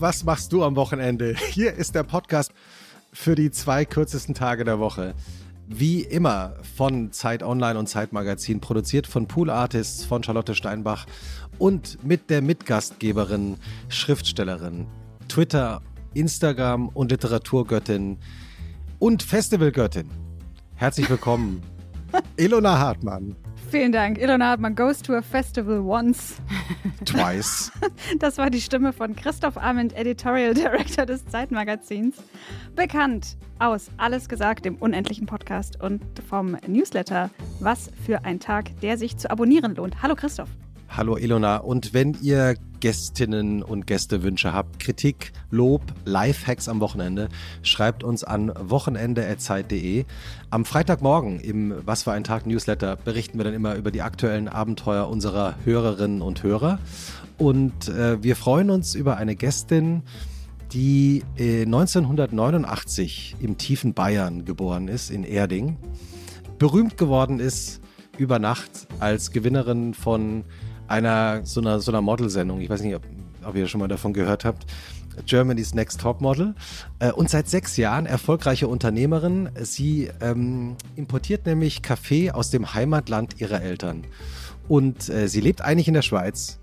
Was machst du am Wochenende? Hier ist der Podcast für die zwei kürzesten Tage der Woche. Wie immer von Zeit Online und Zeit Magazin, produziert von Pool Artists, von Charlotte Steinbach und mit der Mitgastgeberin, Schriftstellerin, Twitter, Instagram und Literaturgöttin und Festivalgöttin. Herzlich willkommen, Ilona Hartmann. Vielen Dank. Ilona Hartmann goes to a festival once. Twice. Das war die Stimme von Christoph Arment, Editorial Director des Zeitmagazins. Bekannt aus Alles gesagt, dem unendlichen Podcast und vom Newsletter Was für ein Tag, der sich zu abonnieren lohnt. Hallo Christoph. Hallo Ilona. Und wenn ihr Gästinnen und Gästewünsche habt, Kritik, Lob, Lifehacks am Wochenende, schreibt uns an wochenende.zeit.de. Am Freitagmorgen im Was für ein Tag Newsletter berichten wir dann immer über die aktuellen Abenteuer unserer Hörerinnen und Hörer. Und äh, wir freuen uns über eine Gästin, die äh, 1989 im tiefen Bayern geboren ist, in Erding. Berühmt geworden ist über Nacht als Gewinnerin von einer so einer, so einer Modelsendung. Ich weiß nicht, ob, ob ihr schon mal davon gehört habt. Germany's Next Top Model äh, und seit sechs Jahren erfolgreiche Unternehmerin. Sie ähm, importiert nämlich Kaffee aus dem Heimatland ihrer Eltern und äh, sie lebt eigentlich in der Schweiz,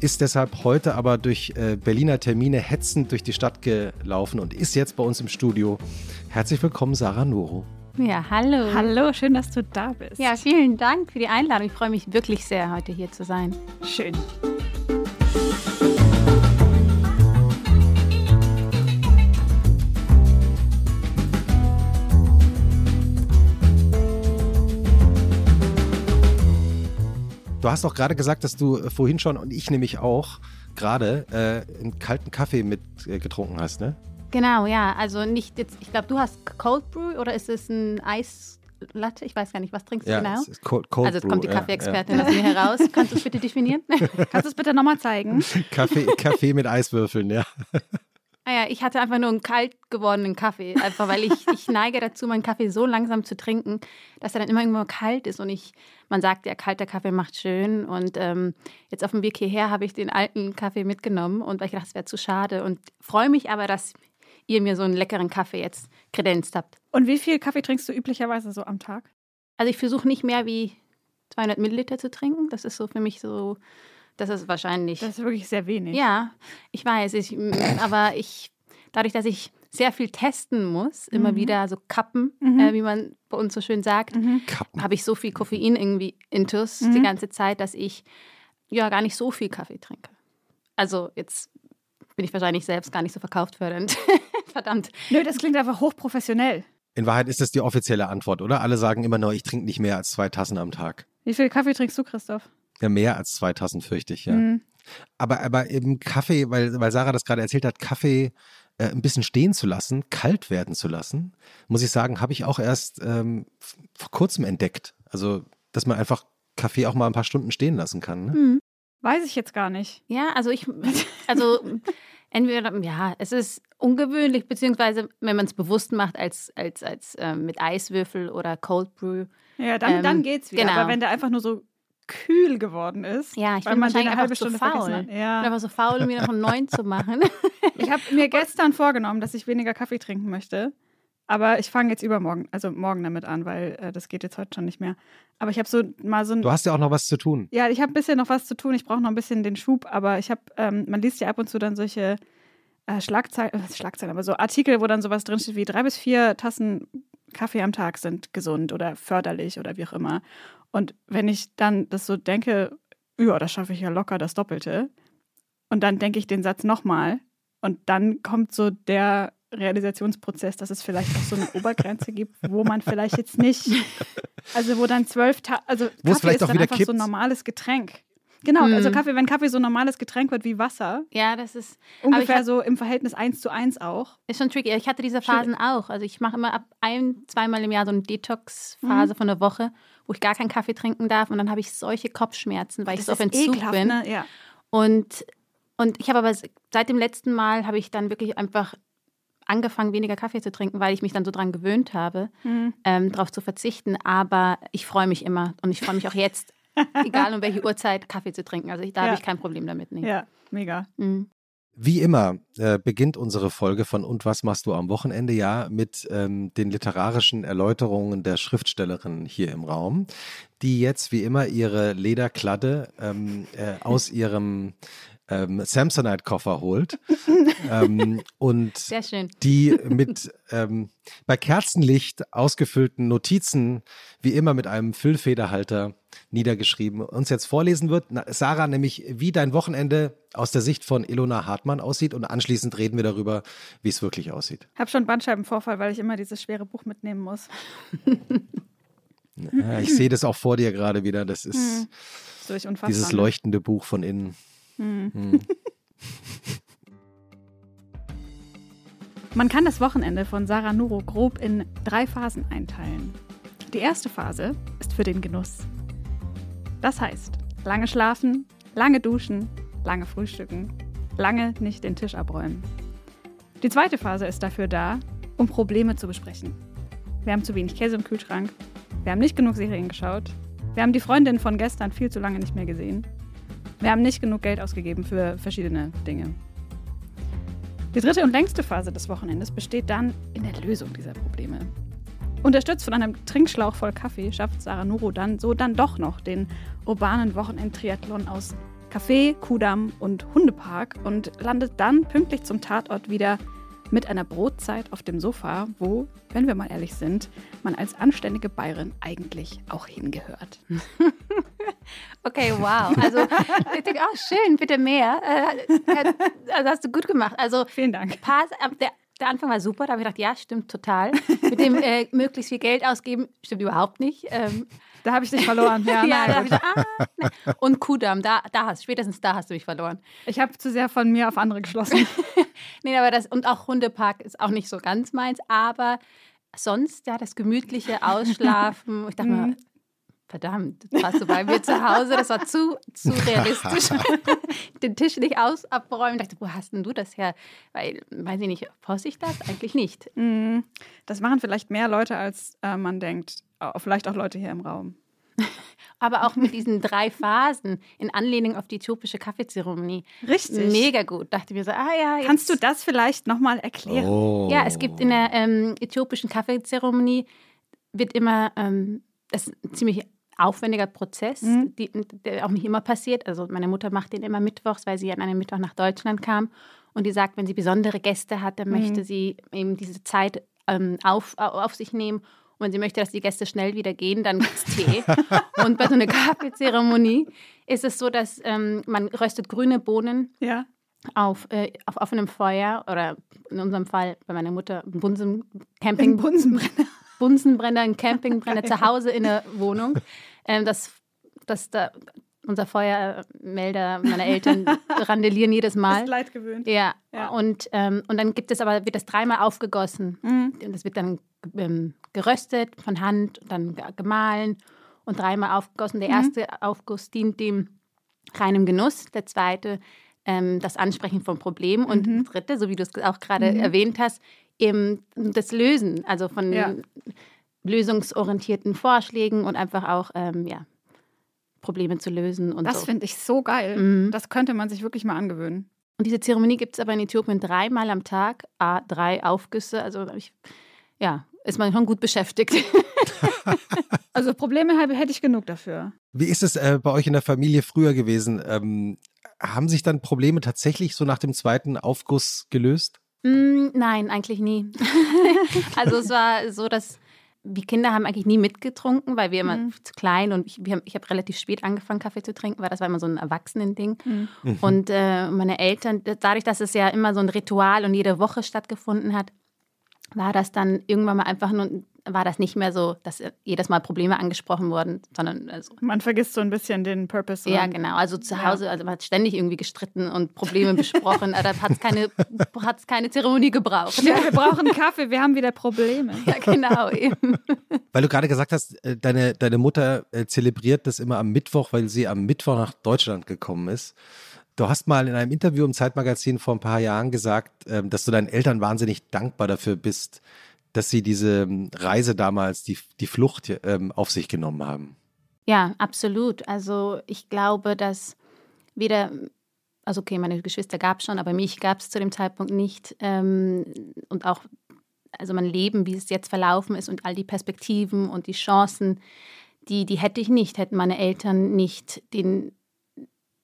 ist deshalb heute aber durch äh, Berliner Termine hetzend durch die Stadt gelaufen und ist jetzt bei uns im Studio. Herzlich willkommen, Sarah Nuro. Ja, hallo. Hallo, schön, dass du da bist. Ja, vielen Dank für die Einladung. Ich freue mich wirklich sehr, heute hier zu sein. Schön. Du hast auch gerade gesagt, dass du äh, vorhin schon und ich nämlich auch gerade äh, einen kalten Kaffee mit äh, getrunken hast, ne? Genau, ja. Also nicht jetzt, ich glaube, du hast Cold Brew oder ist es ein Eislatte? Ich weiß gar nicht, was trinkst du Ja, genau? es ist Cold, Cold also jetzt Brew, kommt die ja, Kaffeeexpertin aus mir heraus. Kannst du es bitte definieren? Kannst du es bitte nochmal zeigen? Ja. Kaffee, Kaffee mit Eiswürfeln, ja. ah ja, ich hatte einfach nur einen kalt gewordenen Kaffee. Einfach weil ich, ich neige dazu, meinen Kaffee so langsam zu trinken, dass er dann immer irgendwo kalt ist. Und ich, man sagt ja, kalter Kaffee macht schön. Und ähm, jetzt auf dem Weg hierher habe ich den alten Kaffee mitgenommen und weil ich dachte, es wäre zu schade. Und freue mich aber, dass ihr mir so einen leckeren Kaffee jetzt kredenzt habt. Und wie viel Kaffee trinkst du üblicherweise so am Tag? Also ich versuche nicht mehr wie 200 Milliliter zu trinken. Das ist so für mich so, das ist wahrscheinlich. Das ist wirklich sehr wenig. ja, ich weiß. Ich, aber ich, dadurch, dass ich sehr viel testen muss, immer Mhm. wieder so kappen, Mhm. äh, wie man bei uns so schön sagt, Mhm. Habe ich so viel Koffein irgendwie intus Mhm. die ganze Zeit, dass ich ja gar nicht so viel Kaffee trinke. Also jetzt bin ich wahrscheinlich selbst gar nicht so verkauft fördernd. Verdammt. Nö, das klingt einfach hochprofessionell. In Wahrheit ist das die offizielle Antwort, oder? Alle sagen immer nur, ich trinke nicht mehr als zwei Tassen am Tag. Wie viel Kaffee trinkst du, Christoph? Ja, mehr als zwei Tassen fürchte ich, ja. Mhm. Aber, aber eben Kaffee, weil, weil Sarah das gerade erzählt hat, Kaffee äh, ein bisschen stehen zu lassen, kalt werden zu lassen, muss ich sagen, habe ich auch erst ähm, vor kurzem entdeckt. Also, dass man einfach Kaffee auch mal ein paar Stunden stehen lassen kann. Ne? Hm. Weiß ich jetzt gar nicht. Ja, also ich, also entweder, ja, es ist ungewöhnlich, beziehungsweise wenn man es bewusst macht als, als, als ähm, mit Eiswürfel oder Cold Brew. Ja, dann, Ähm, dann geht's wieder. genau. Aber wenn der einfach nur so kühl geworden ist, Ja, ich weil bin wahrscheinlich eine halbe Stunde faul. hat. Ich Ja. bin aber so faul, um wieder von neun zu machen. Ich habe mir gestern vorgenommen, dass ich weniger Kaffee trinken möchte. Aber ich fange jetzt übermorgen, also morgen damit an, weil äh, das geht jetzt heute schon nicht mehr. Aber ich habe so mal so ein. Du hast ja auch noch was zu tun. Ja, ich habe ein bisschen noch was zu tun. Ich brauche noch ein bisschen den Schub, aber ich habe, ähm, man liest ja ab und zu dann solche äh, Schlagzeilen, äh, Schlagzeilen, aber so Artikel, wo dann sowas drinsteht wie drei bis vier Tassen Kaffee am Tag sind gesund oder förderlich oder wie auch immer. Und wenn ich dann das so denke, ja, das schaffe ich ja locker das Doppelte. Und dann denke ich den Satz nochmal und dann kommt so der Realisationsprozess, dass es vielleicht auch so eine Obergrenze gibt, wo man vielleicht jetzt nicht, also wo dann zwölf, Ta also Kaffee vielleicht ist auch dann einfach so ein kippt. normales Getränk. Genau, Mhm. also Kaffee, wenn Kaffee so ein normales Getränk wird wie Wasser, ja, das ist, ungefähr hab- so im Verhältnis 1 zu 1 auch. ist schon tricky. Ich hatte diese Phasen auch. Also ich mache immer ab ein, zweimal im Jahr so eine Detox-Phase von einer Woche, wo ich gar keinen Kaffee trinken darf. Und dann habe ich solche Kopfschmerzen, weil ich so auf Entzug ekelhaft, bin. ne? Ja. Und, und ich habe aber seit dem letzten Mal habe ich dann wirklich einfach angefangen, weniger Kaffee zu trinken, weil ich mich dann so dran gewöhnt habe, Mhm. ähm, darauf zu verzichten. Aber ich freue mich immer und ich freue mich auch jetzt, egal um welche Uhrzeit, Kaffee zu trinken. Also ich, da Ja. habe ich kein Problem damit. Nee. ja, mega. Mhm. Wie immer äh, beginnt unsere Folge von Und was machst du am Wochenende ja mit ähm, den literarischen Erläuterungen der Schriftstellerin hier im Raum, die jetzt wie immer ihre Lederkladde ähm, äh, aus ihrem ähm, Samsonite-Koffer holt ähm, und die mit ähm, bei Kerzenlicht ausgefüllten Notizen wie immer mit einem Füllfederhalter niedergeschrieben uns jetzt vorlesen wird. Sarah, nämlich wie dein Wochenende aus der Sicht von Ilona Hartmann aussieht und anschließend reden wir darüber, wie es wirklich aussieht. Ich habe schon Bandscheibenvorfall, weil ich immer dieses schwere Buch mitnehmen muss. ja, ich sehe das auch vor dir gerade wieder. Das ist hm. dieses ne? leuchtende Buch von innen. Hm. Man kann das Wochenende von Sarah Nuro grob in drei Phasen einteilen. Die erste Phase ist für den Genuss. Das heißt, lange schlafen, lange duschen, lange frühstücken, lange nicht den Tisch abräumen. Die zweite Phase ist dafür da, um Probleme zu besprechen. Wir haben zu wenig Käse im Kühlschrank, wir haben nicht genug Serien geschaut, wir haben die Freundin von gestern viel zu lange nicht mehr gesehen wir haben nicht genug Geld ausgegeben für verschiedene Dinge. Die dritte und längste Phase des Wochenendes besteht dann in der Lösung dieser Probleme. Unterstützt von einem Trinkschlauch voll Kaffee schafft Sarah Nuro dann so dann doch noch den urbanen Wochenend-Triathlon aus Café, Kudamm und Hundepark und landet dann pünktlich zum Tatort wieder mit einer Brotzeit auf dem Sofa, wo, wenn wir mal ehrlich sind, man als anständige Bayerin eigentlich auch hingehört. okay, wow. Also ich denke, oh, schön, bitte mehr. Äh, äh, also hast du gut gemacht. Also vielen Dank. Pass, der, der Anfang war super, da habe ich gedacht, ja, stimmt total. Mit dem äh, möglichst viel Geld ausgeben, stimmt überhaupt nicht. Ähm, da habe ich dich verloren. Ja, ja da ich, ah, Und Kudam, da, da hast, spätestens da hast du mich verloren. Ich habe zu sehr von mir auf andere geschlossen. nee, aber das, und auch Hundepark ist auch nicht so ganz meins, aber sonst, ja, das gemütliche Ausschlafen. Ich dachte mal, verdammt, warst du bei mir zu Hause, das war zu, zu realistisch. Den Tisch nicht aus abräumen. Ich dachte, wo hast denn du das her? Weil, weiß ich nicht, poste ich das? Eigentlich nicht. Mhm. Das machen vielleicht mehr Leute, als äh, man denkt. Vielleicht auch Leute hier im Raum. Aber auch mit diesen drei Phasen in Anlehnung auf die äthiopische Kaffeezeremonie. Richtig. Mega gut. Dachte mir so, ah ja. Jetzt. Kannst du das vielleicht nochmal erklären? Oh. Ja, es gibt in der ähm, äthiopischen Kaffeezeremonie wird immer, ähm, das ist ein ziemlich aufwendiger Prozess, mhm. die, der auch nicht immer passiert. Also meine Mutter macht den immer mittwochs, weil sie an einem Mittwoch nach Deutschland kam. Und die sagt, wenn sie besondere Gäste hat, dann mhm. möchte sie eben diese Zeit ähm, auf, auf sich nehmen und sie möchte, dass die Gäste schnell wieder gehen, dann gibt es Tee. und bei so einer Kaffeezeremonie ist es so, dass ähm, man röstet grüne Bohnen ja. auf, äh, auf offenem Feuer oder in unserem Fall bei meiner Mutter Bunsen, Camping. Bunsenbrenner. Bunsenbrenner, ein Campingbrenner zu Hause in der Wohnung. Ähm, das, das da, unser Feuermelder meiner Eltern randelieren jedes Mal. Ist leid gewöhnt. Ja. ja. Und, ähm, und dann gibt es aber, wird das dreimal aufgegossen. Mhm. Und das wird dann ähm, geröstet von Hand, dann gemahlen und dreimal aufgegossen. Der mhm. erste Aufguss dient dem reinen Genuss, der zweite ähm, das Ansprechen von Problemen und mhm. der dritte, so wie du es auch gerade mhm. erwähnt hast, eben das Lösen, also von ja. lösungsorientierten Vorschlägen und einfach auch ähm, ja, Probleme zu lösen. Und das so. finde ich so geil. Mhm. Das könnte man sich wirklich mal angewöhnen. Und diese Zeremonie gibt es aber in Äthiopien dreimal am Tag, A, drei Aufgüsse. Also ich, ja, ist man schon gut beschäftigt. also Probleme hätte ich genug dafür. Wie ist es äh, bei euch in der Familie früher gewesen? Ähm, haben sich dann Probleme tatsächlich so nach dem zweiten Aufguss gelöst? Mm, nein, eigentlich nie. also es war so, dass wir Kinder haben eigentlich nie mitgetrunken, weil wir immer mhm. zu klein und ich, ich habe relativ spät angefangen, Kaffee zu trinken, weil das war immer so ein Erwachsenending. Mhm. mhm. Und äh, meine Eltern, dadurch, dass es ja immer so ein Ritual und jede Woche stattgefunden hat, war das dann irgendwann mal einfach nur war das nicht mehr so, dass jedes Mal Probleme angesprochen wurden, sondern also man vergisst so ein bisschen den Purpose. Ja, genau. Also zu Hause, ja. also man hat ständig irgendwie gestritten und Probleme besprochen. da hat es keine, keine Zeremonie gebraucht. Ja, wir brauchen Kaffee, wir haben wieder Probleme. Ja, genau. Eben. Weil du gerade gesagt hast, äh, deine, deine Mutter äh, zelebriert das immer am Mittwoch, weil sie am Mittwoch nach Deutschland gekommen ist. Du hast mal in einem Interview im Zeitmagazin vor ein paar Jahren gesagt, ähm, dass du deinen Eltern wahnsinnig dankbar dafür bist, dass sie diese ähm, Reise damals, die, die Flucht ähm, auf sich genommen haben. Ja, absolut. Also ich glaube, dass weder, also okay, meine Geschwister gab es schon, aber mich gab es zu dem Zeitpunkt nicht. Ähm, und auch, also mein Leben, wie es jetzt verlaufen ist und all die Perspektiven und die Chancen, die, die hätte ich nicht, hätten meine Eltern nicht den,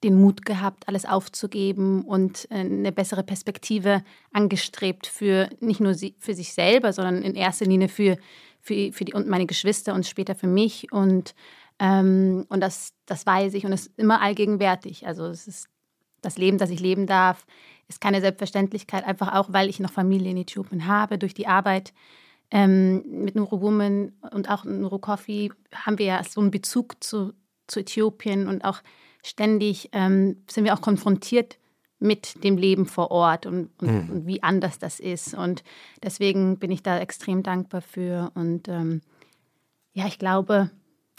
den Mut gehabt, alles aufzugeben und äh, eine bessere Perspektive angestrebt für nicht nur sie, für sich selber, sondern in erster Linie für, für, für die und meine Geschwister und später für mich. Und, ähm, und das, das weiß ich und ist immer allgegenwärtig. Also es ist das Leben, das ich leben darf, ist keine Selbstverständlichkeit, einfach auch, weil ich noch Familie in Äthiopien habe, durch die Arbeit ähm, mit Woman und auch Nuro Coffee haben wir ja so einen Bezug zu, zu Äthiopien und auch ständig ähm, sind wir auch konfrontiert mit dem Leben vor Ort und, und, mhm. und, wie anders das ist. Und deswegen bin ich da extrem dankbar für. Und ähm, ja, ich glaube,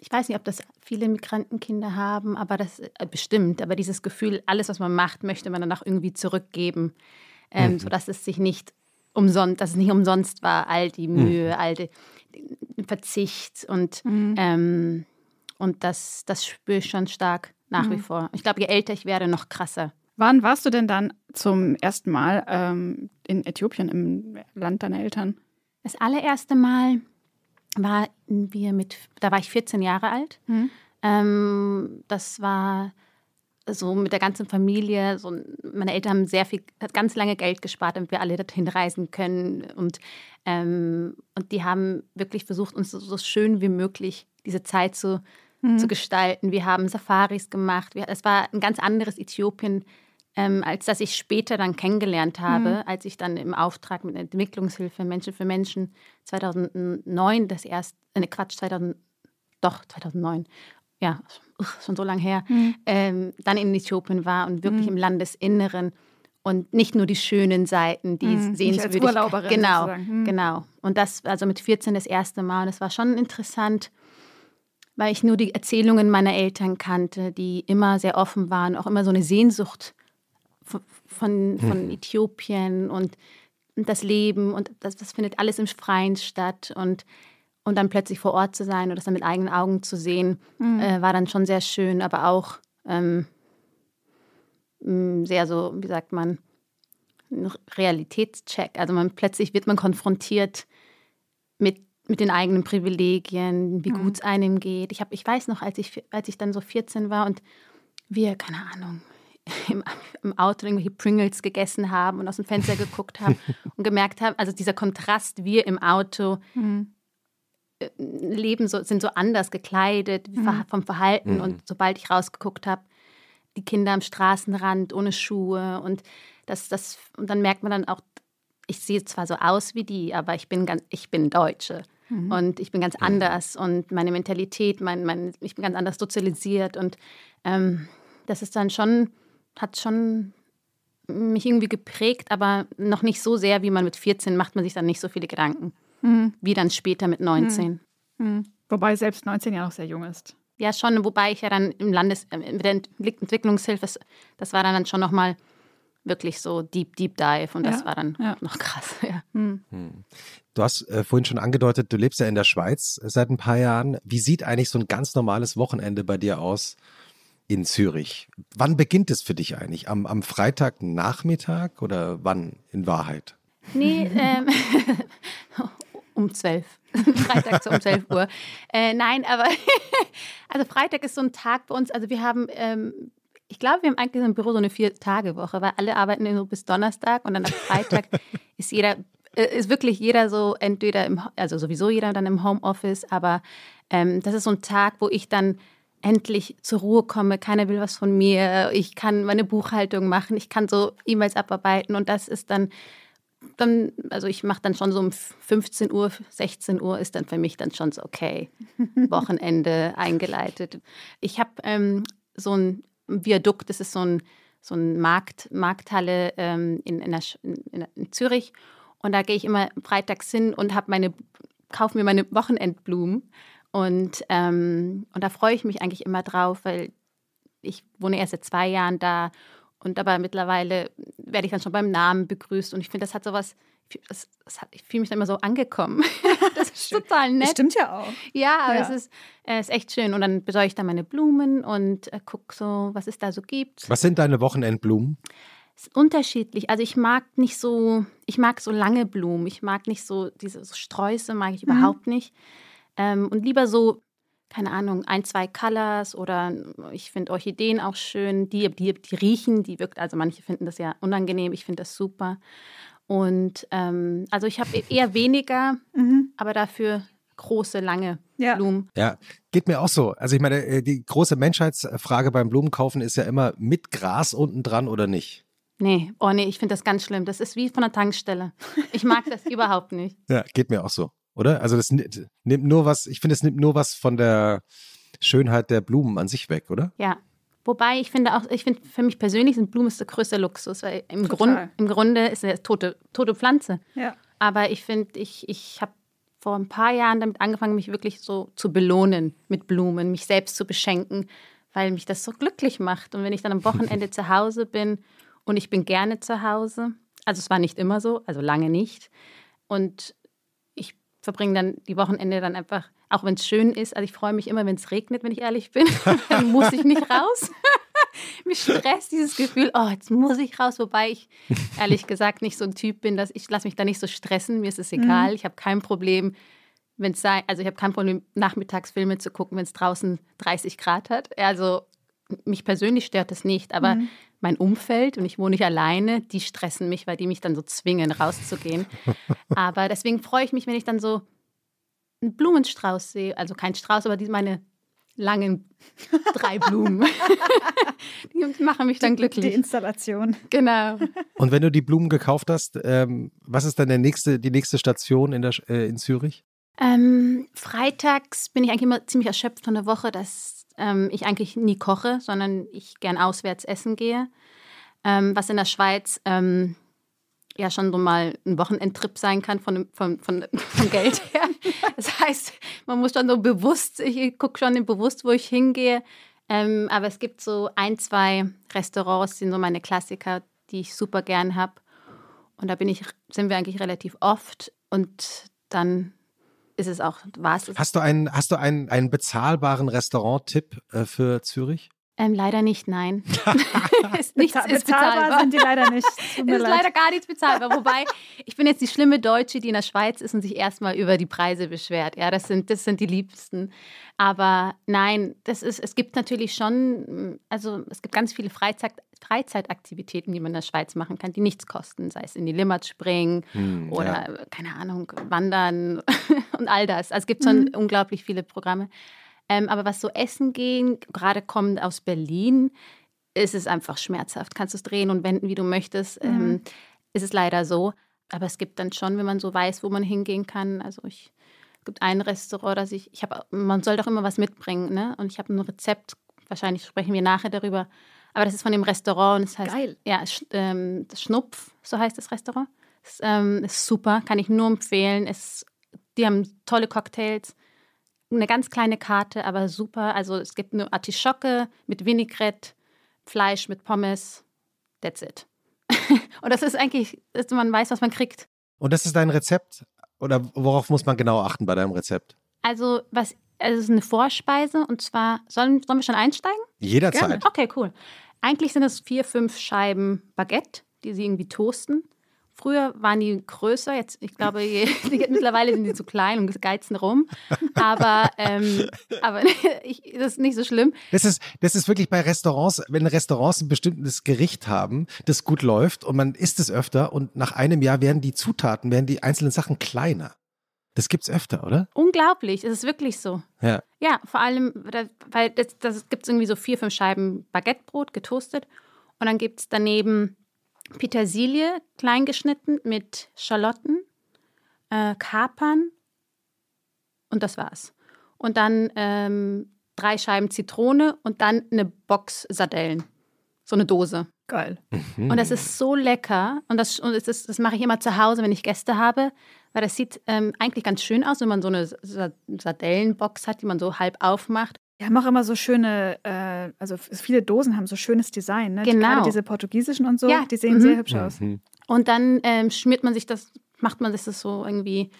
ich weiß nicht, ob das viele Migrantenkinder haben, aber das äh, bestimmt. Aber dieses Gefühl, alles, was man macht, möchte man dann auch irgendwie zurückgeben, ähm, mhm. sodass es sich nicht umsonst, dass es nicht umsonst war, all die Mühe, mhm. all die, den Verzicht und, mhm. ähm, und das, das spüre ich schon stark nach wie mhm. vor. Ich glaube, je älter ich werde, noch krasser. Wann warst du denn dann zum ersten Mal ähm, in Äthiopien, im Land deiner Eltern? Das allererste Mal waren wir mit, da war ich 14 Jahre alt. Mhm. Ähm, das war so mit der ganzen Familie. So, meine Eltern haben sehr viel, hat ganz lange Geld gespart, damit wir alle dorthin reisen können. Und, ähm, und die haben wirklich versucht, uns so, so, schön wie möglich diese Zeit zu, mhm. zu gestalten. Wir haben Safaris gemacht. Es war ein ganz anderes Äthiopien, ähm, als das ich später dann kennengelernt habe, mhm. als ich dann im Auftrag mit Entwicklungshilfe Menschen für Menschen 2009 das erste, äh, ne Quatsch, 2000, doch 2009, ja, schon so lange her, mhm. ähm, dann in Äthiopien war und wirklich mhm. im Landesinneren und nicht nur die schönen Seiten, die mhm. sehenswürdig. Urlauberin genau, mhm. genau. Und das also mit 14 das erste Mal. Und es war schon interessant, weil ich nur die Erzählungen meiner Eltern kannte, die immer sehr offen waren, auch immer so eine Sehnsucht von, von, von mhm. Äthiopien und, und, das Leben und das, das findet alles im Freien statt und und dann plötzlich vor Ort zu sein und das dann mit eigenen Augen zu sehen, mhm. äh, war dann schon sehr schön, aber auch ähm, sehr so, wie sagt man, ein Realitätscheck. Also man plötzlich wird man konfrontiert mit, mit den eigenen Privilegien, wie mhm. gut es einem geht. Ich, hab, ich weiß noch, als ich, als ich dann so 14 war und wir, keine Ahnung, im, im, Auto irgendwelche Pringles gegessen haben und aus dem Fenster geguckt haben und gemerkt haben, also dieser Kontrast, wir im Auto, mhm. Äh, leben so, sind so anders gekleidet mhm. vom Verhalten. Mhm. Und sobald ich rausgeguckt habe, die Kinder am Straßenrand ohne Schuhe und das, das, und dann merkt man dann auch, ich sehe zwar so aus wie die, aber ich bin ganz, ich bin Deutsche. Mhm. Und ich bin ganz anders und meine Mentalität, mein, mein, ich bin ganz anders sozialisiert und ähm, das ist dann schon, hat schon mich irgendwie geprägt, aber noch nicht so sehr, wie man mit 14 macht man sich dann nicht so viele Gedanken mhm. wie dann später mit 19. Mhm. mhm. Wobei selbst 19 ja noch sehr jung ist. Ja, schon, wobei ich ja dann im Landes, äh, mit der Entwicklungshilfe, das war dann schon nochmal wirklich so Deep, Deep Dive und das ja. war dann ja. noch krass. Ja. Hm. hm. Du hast äh, vorhin schon angedeutet, du lebst ja in der Schweiz seit ein paar Jahren. Wie sieht eigentlich so ein ganz normales Wochenende bei dir aus in Zürich? Wann beginnt es für dich eigentlich? Am, am Freitagnachmittag oder wann in Wahrheit? Nee, ähm, um zwölf. Freitag so um 12 Uhr. Äh, nein, aber also Freitag ist so ein Tag bei uns. Also wir haben, ähm, ich glaube, wir haben eigentlich im Büro so eine Vier-Tage-Woche, weil alle arbeiten so bis Donnerstag und dann am Freitag ist jeder, äh, ist wirklich jeder so entweder im, also sowieso jeder dann im Homeoffice, aber ähm, das ist so ein Tag, wo ich dann endlich zur Ruhe komme, keiner will was von mir, ich kann meine Buchhaltung machen, ich kann so E-Mails abarbeiten und das ist dann dann, also ich mache dann schon so um 15 Uhr, 16 Uhr ist dann für mich dann schon so, okay, Wochenende eingeleitet. Ich habe ähm, so ein Viadukt, das ist so ein, so ein Markt, Markthalle ähm, in, in, der, in, in, Zürich. Und da gehe ich immer freitags hin und habe meine, kaufe mir meine Wochenendblumen. Und, ähm, und da freue ich mich eigentlich immer drauf, weil ich wohne erst seit zwei Jahren da. Und aber mittlerweile werde ich dann schon beim Namen begrüßt. Und ich finde, das hat so was das, das hat, ich fühle mich dann immer so angekommen. das ist total nett. Das stimmt ja auch. Ja, aber Ja. es ist, äh, ist echt schön. Und dann besorge ich da meine Blumen und äh, gucke so, was es da so gibt. Was sind deine Wochenendblumen? Es ist unterschiedlich. Also ich mag nicht so, ich mag so lange Blumen. Ich mag nicht so diese so Sträuße, mag ich überhaupt nicht. Ähm, und lieber so, keine Ahnung, ein, zwei Colors oder ich finde Orchideen auch schön. Die, die, die riechen, die wirkt, also manche finden das ja unangenehm, ich finde das super. Und ähm, also ich habe eher weniger, Mhm. aber dafür große, lange Ja. Blumen. Ja, geht mir auch so. Also ich meine, äh, die große Menschheitsfrage beim Blumenkaufen ist ja immer mit Gras unten dran oder nicht. Nee, oh nee, ich finde das ganz schlimm. Das ist wie von der Tankstelle. Ich mag das überhaupt nicht. Ja, geht mir auch so, oder? Also das ni- nimmt nur was, ich finde, es nimmt nur was von der Schönheit der Blumen an sich weg, oder? Ja. Wobei ich finde auch, ich finde für mich persönlich sind Blumen ist der größte Luxus, weil im. Grund, im Grunde ist eine tote, tote Pflanze. Ja. Aber ich finde, ich, ich habe vor ein paar Jahren damit angefangen, mich wirklich so zu belohnen mit Blumen, mich selbst zu beschenken, weil mich das so glücklich macht. Und wenn ich dann am Wochenende zu Hause bin und ich bin gerne zu Hause, also es war nicht immer so, also lange nicht. Und ich verbringe dann die Wochenende dann einfach, auch wenn es schön ist, also ich freue mich immer, wenn es regnet, wenn ich ehrlich bin, dann muss ich nicht raus. Mich stresst dieses Gefühl, oh, jetzt muss ich raus, wobei ich ehrlich gesagt nicht so ein Typ bin, dass ich lasse mich da nicht so stressen, mir ist es egal, ich habe kein Problem, wenn es sei, also ich habe kein Problem, nachmittags Filme zu gucken, wenn es draußen 30 Grad hat. Also mich persönlich stört das nicht, aber mein Umfeld, und ich wohne nicht alleine, die stressen mich, weil die mich dann so zwingen, rauszugehen. aber deswegen freue ich mich, wenn ich dann so einen Blumenstrauß sehe, also kein Strauß, aber die meine langen drei Blumen. die machen mich dann Die glücklich. Installation. Genau. Und wenn du die Blumen gekauft hast, ähm, was ist dann der nächste, die nächste Station in, der, äh, in Zürich? Ähm, freitags bin ich eigentlich immer ziemlich erschöpft von der Woche, dass ähm, ich eigentlich nie koche, sondern ich gern auswärts essen gehe. Ähm, was in der Schweiz ähm, ja schon so mal ein Wochenendtrip sein kann von, von, von, vom Geld her. Das heißt, man muss schon so bewusst, ich gucke schon bewusst, wo ich hingehe. Ähm, aber es gibt so ein, zwei Restaurants, die sind so meine Klassiker, die ich super gern habe. Und da bin ich, sind wir eigentlich relativ oft. Und dann ist es auch, war es. Hast du einen, hast du einen, einen bezahlbaren Restaurant-Tipp äh, für Zürich? Ähm, leider nicht, nein. ist, nichts Bezahl- ist bezahlbar. sind die leider nicht. Ist leid. leider gar nichts bezahlbar. Wobei, ich bin jetzt die schlimme Deutsche, die in der Schweiz ist und sich erstmal über die Preise beschwert. Ja, das sind, das sind die Liebsten. Aber nein, das ist, es gibt natürlich schon, also es gibt ganz viele Freizeit, Freizeitaktivitäten, die man in der Schweiz machen kann, die nichts kosten. Sei es in die Limmat springen Hm, oder, keine Ahnung, wandern und all das. Also es gibt schon unglaublich viele Programme. Ähm, aber was so Essen gehen, gerade kommend aus Berlin, ist es einfach schmerzhaft. Kannst du es drehen und wenden, wie du möchtest. Ähm, ist es leider so. Aber es gibt dann schon, wenn man so weiß, wo man hingehen kann. Also ich, es gibt ein Restaurant, das ich, ich habe, man soll doch immer was mitbringen, ne? Und ich habe ein Rezept, wahrscheinlich sprechen wir nachher darüber. Aber das ist von dem Restaurant und es heißt, Geil. ja, ähm, das Schnupf, so heißt das Restaurant. Es ähm, ist super, kann ich nur empfehlen. Es, die haben tolle Cocktails, eine ganz kleine Karte, aber super. Also es gibt eine Artischocke mit Vinaigrette, Fleisch mit Pommes. That's it. und das ist eigentlich, dass man weiß, was man kriegt. Und das ist dein Rezept? Oder worauf muss man genau achten bei deinem Rezept? Also, was, also es ist eine Vorspeise und zwar, sollen, sollen wir schon einsteigen? Jederzeit. Okay, cool. Eigentlich sind es vier, fünf Scheiben Baguette, die sie irgendwie toasten. Früher waren die größer, jetzt, ich glaube, je, mittlerweile sind die zu klein und geizen rum. Aber, ähm, aber ich, das ist nicht so schlimm. Das ist, das ist wirklich bei Restaurants, wenn Restaurants ein bestimmtes Gericht haben, das gut läuft und man isst es öfter und nach einem Jahr werden die Zutaten, werden die einzelnen Sachen kleiner. Das gibt's öfter, oder? Unglaublich, es ist wirklich so. Ja. Ja, vor allem, weil das, das gibt es irgendwie so vier, fünf Scheiben Baguettebrot getoastet und dann gibt es daneben Petersilie klein geschnitten mit Schalotten, äh, Kapern und das war's. Und dann ähm, drei Scheiben Zitrone und dann eine Box Sardellen. So eine Dose. Geil. Und das ist so lecker. Und das, und das, ist, das mache ich immer zu Hause, wenn ich Gäste habe. Weil das sieht ähm, eigentlich ganz schön aus, wenn man so eine Sa- Sardellenbox hat, die man so halb aufmacht. Die haben auch immer so schöne, äh, also viele Dosen haben so schönes Design, ne? Die- Genau. Gerade diese portugiesischen und so, Ja, die sehen mhm. sehr hübsch aus. Mhm. Und dann ähm, schmiert man sich das macht man das so irgendwie,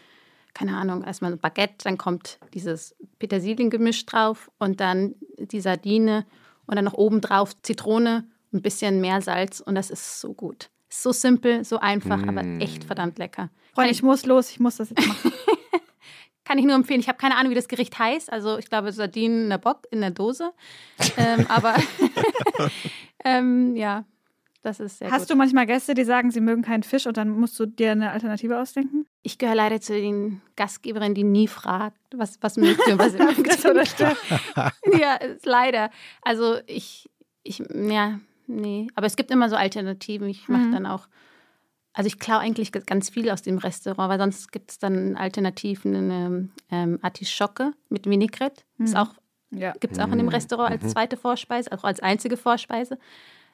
keine Ahnung, erstmal ein Baguette, dann kommt dieses Petersiliengemisch drauf und dann die Sardine und dann noch oben drauf Zitrone, ein bisschen Meersalz und das ist so gut. So simpel, so einfach, mm. aber echt verdammt lecker. Freunde, ich muss los, ich muss das jetzt machen. Kann ich nur empfehlen. Ich habe keine Ahnung, wie das Gericht heißt. Also ich glaube Sardinen in der Bock, in der Dose. ähm, aber ähm, ja, das ist sehr Hast gut. du manchmal Gäste, die sagen, sie mögen keinen Fisch und dann musst du dir eine Alternative ausdenken? Ich gehöre leider zu den Gastgeberinnen, die nie fragt, was, was mögt ihr und was ihr mögt. ja, leider. Also ich, ich, ja, nee. Aber es gibt immer so Alternativen. Ich mache mhm. dann auch also ich klaue eigentlich ganz viel aus dem Restaurant, weil sonst gibt es dann Alternativen, eine ähm, Artischocke mit Vinaigrette. Mhm. auch, ja. Gibt es auch in dem mhm. Restaurant als mhm. zweite Vorspeise, auch als einzige Vorspeise.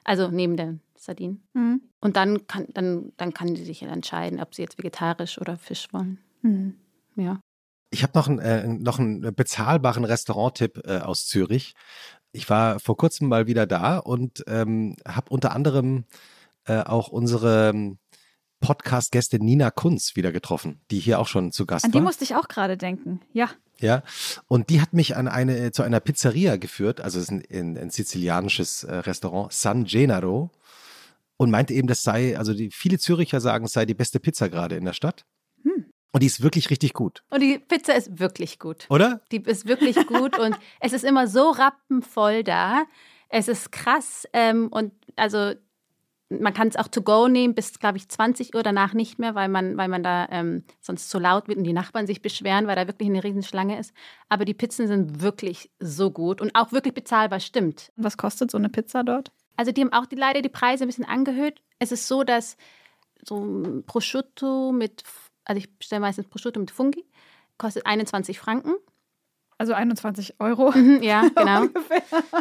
Also neben der Sardinen. Mhm. Und dann kann, dann, dann kann die sich entscheiden, ob sie jetzt vegetarisch oder Fisch wollen. Mhm. Ja. Ich habe noch, ein, äh, noch einen bezahlbaren Restauranttipp äh, aus Zürich. Ich war vor kurzem mal wieder da und ähm, habe unter anderem äh, auch unsere Podcast-Gästin Nina Kunz wieder getroffen, die hier auch schon zu Gast war. An die musste ich auch gerade denken, ja. Ja, und die hat mich an eine, zu einer Pizzeria geführt, also es ist ein, ein, ein sizilianisches äh, Restaurant, San Genaro, und meinte eben, das sei, also die, viele Züricher sagen, es sei die beste Pizza gerade in der Stadt. Hm. Und die ist wirklich richtig gut. Und die Pizza ist wirklich gut. Oder? Die ist wirklich gut und es ist immer so rappenvoll da. Es ist krass ähm, und also man kann es auch to go nehmen bis, glaube ich, 20 Uhr danach nicht mehr, weil man, weil man da ähm, sonst zu laut wird und die Nachbarn sich beschweren, weil da wirklich eine Riesenschlange ist. Aber die Pizzen sind wirklich so gut und auch wirklich bezahlbar, stimmt. Was kostet so eine Pizza dort? Also die haben auch die, leider die Preise ein bisschen angehöht. Es ist so, dass so Prosciutto mit, also ich bestelle meistens Prosciutto mit Fungi, kostet 21 Franken. Also 21 Euro. Mhm, ja, genau.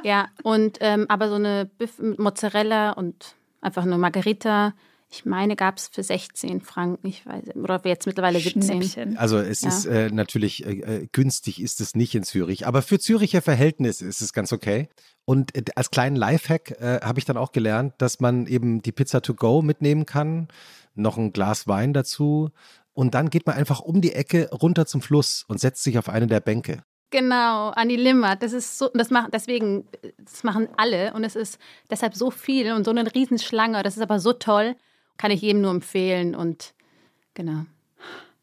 ja, und ähm, aber so eine Biff mit Mozzarella und einfach nur Margarita. Ich meine, gab es für 16 Franken, ich weiß, oder jetzt mittlerweile 17. Schnäppchen. Also es ja. ist äh, natürlich äh, äh, günstig ist es nicht in Zürich, aber für Züricher Verhältnisse ist es ganz okay. Und äh, als kleinen Lifehack äh, habe ich dann auch gelernt, dass man eben die Pizza to go mitnehmen kann, noch ein Glas Wein dazu und dann geht man einfach um die Ecke runter zum Fluss und setzt sich auf eine der Bänke. Genau, an die Limmat. Das ist so, das machen, deswegen, das machen alle und es ist deshalb so viel und so eine Riesenschlange. Das ist aber so toll, kann ich jedem nur empfehlen und genau.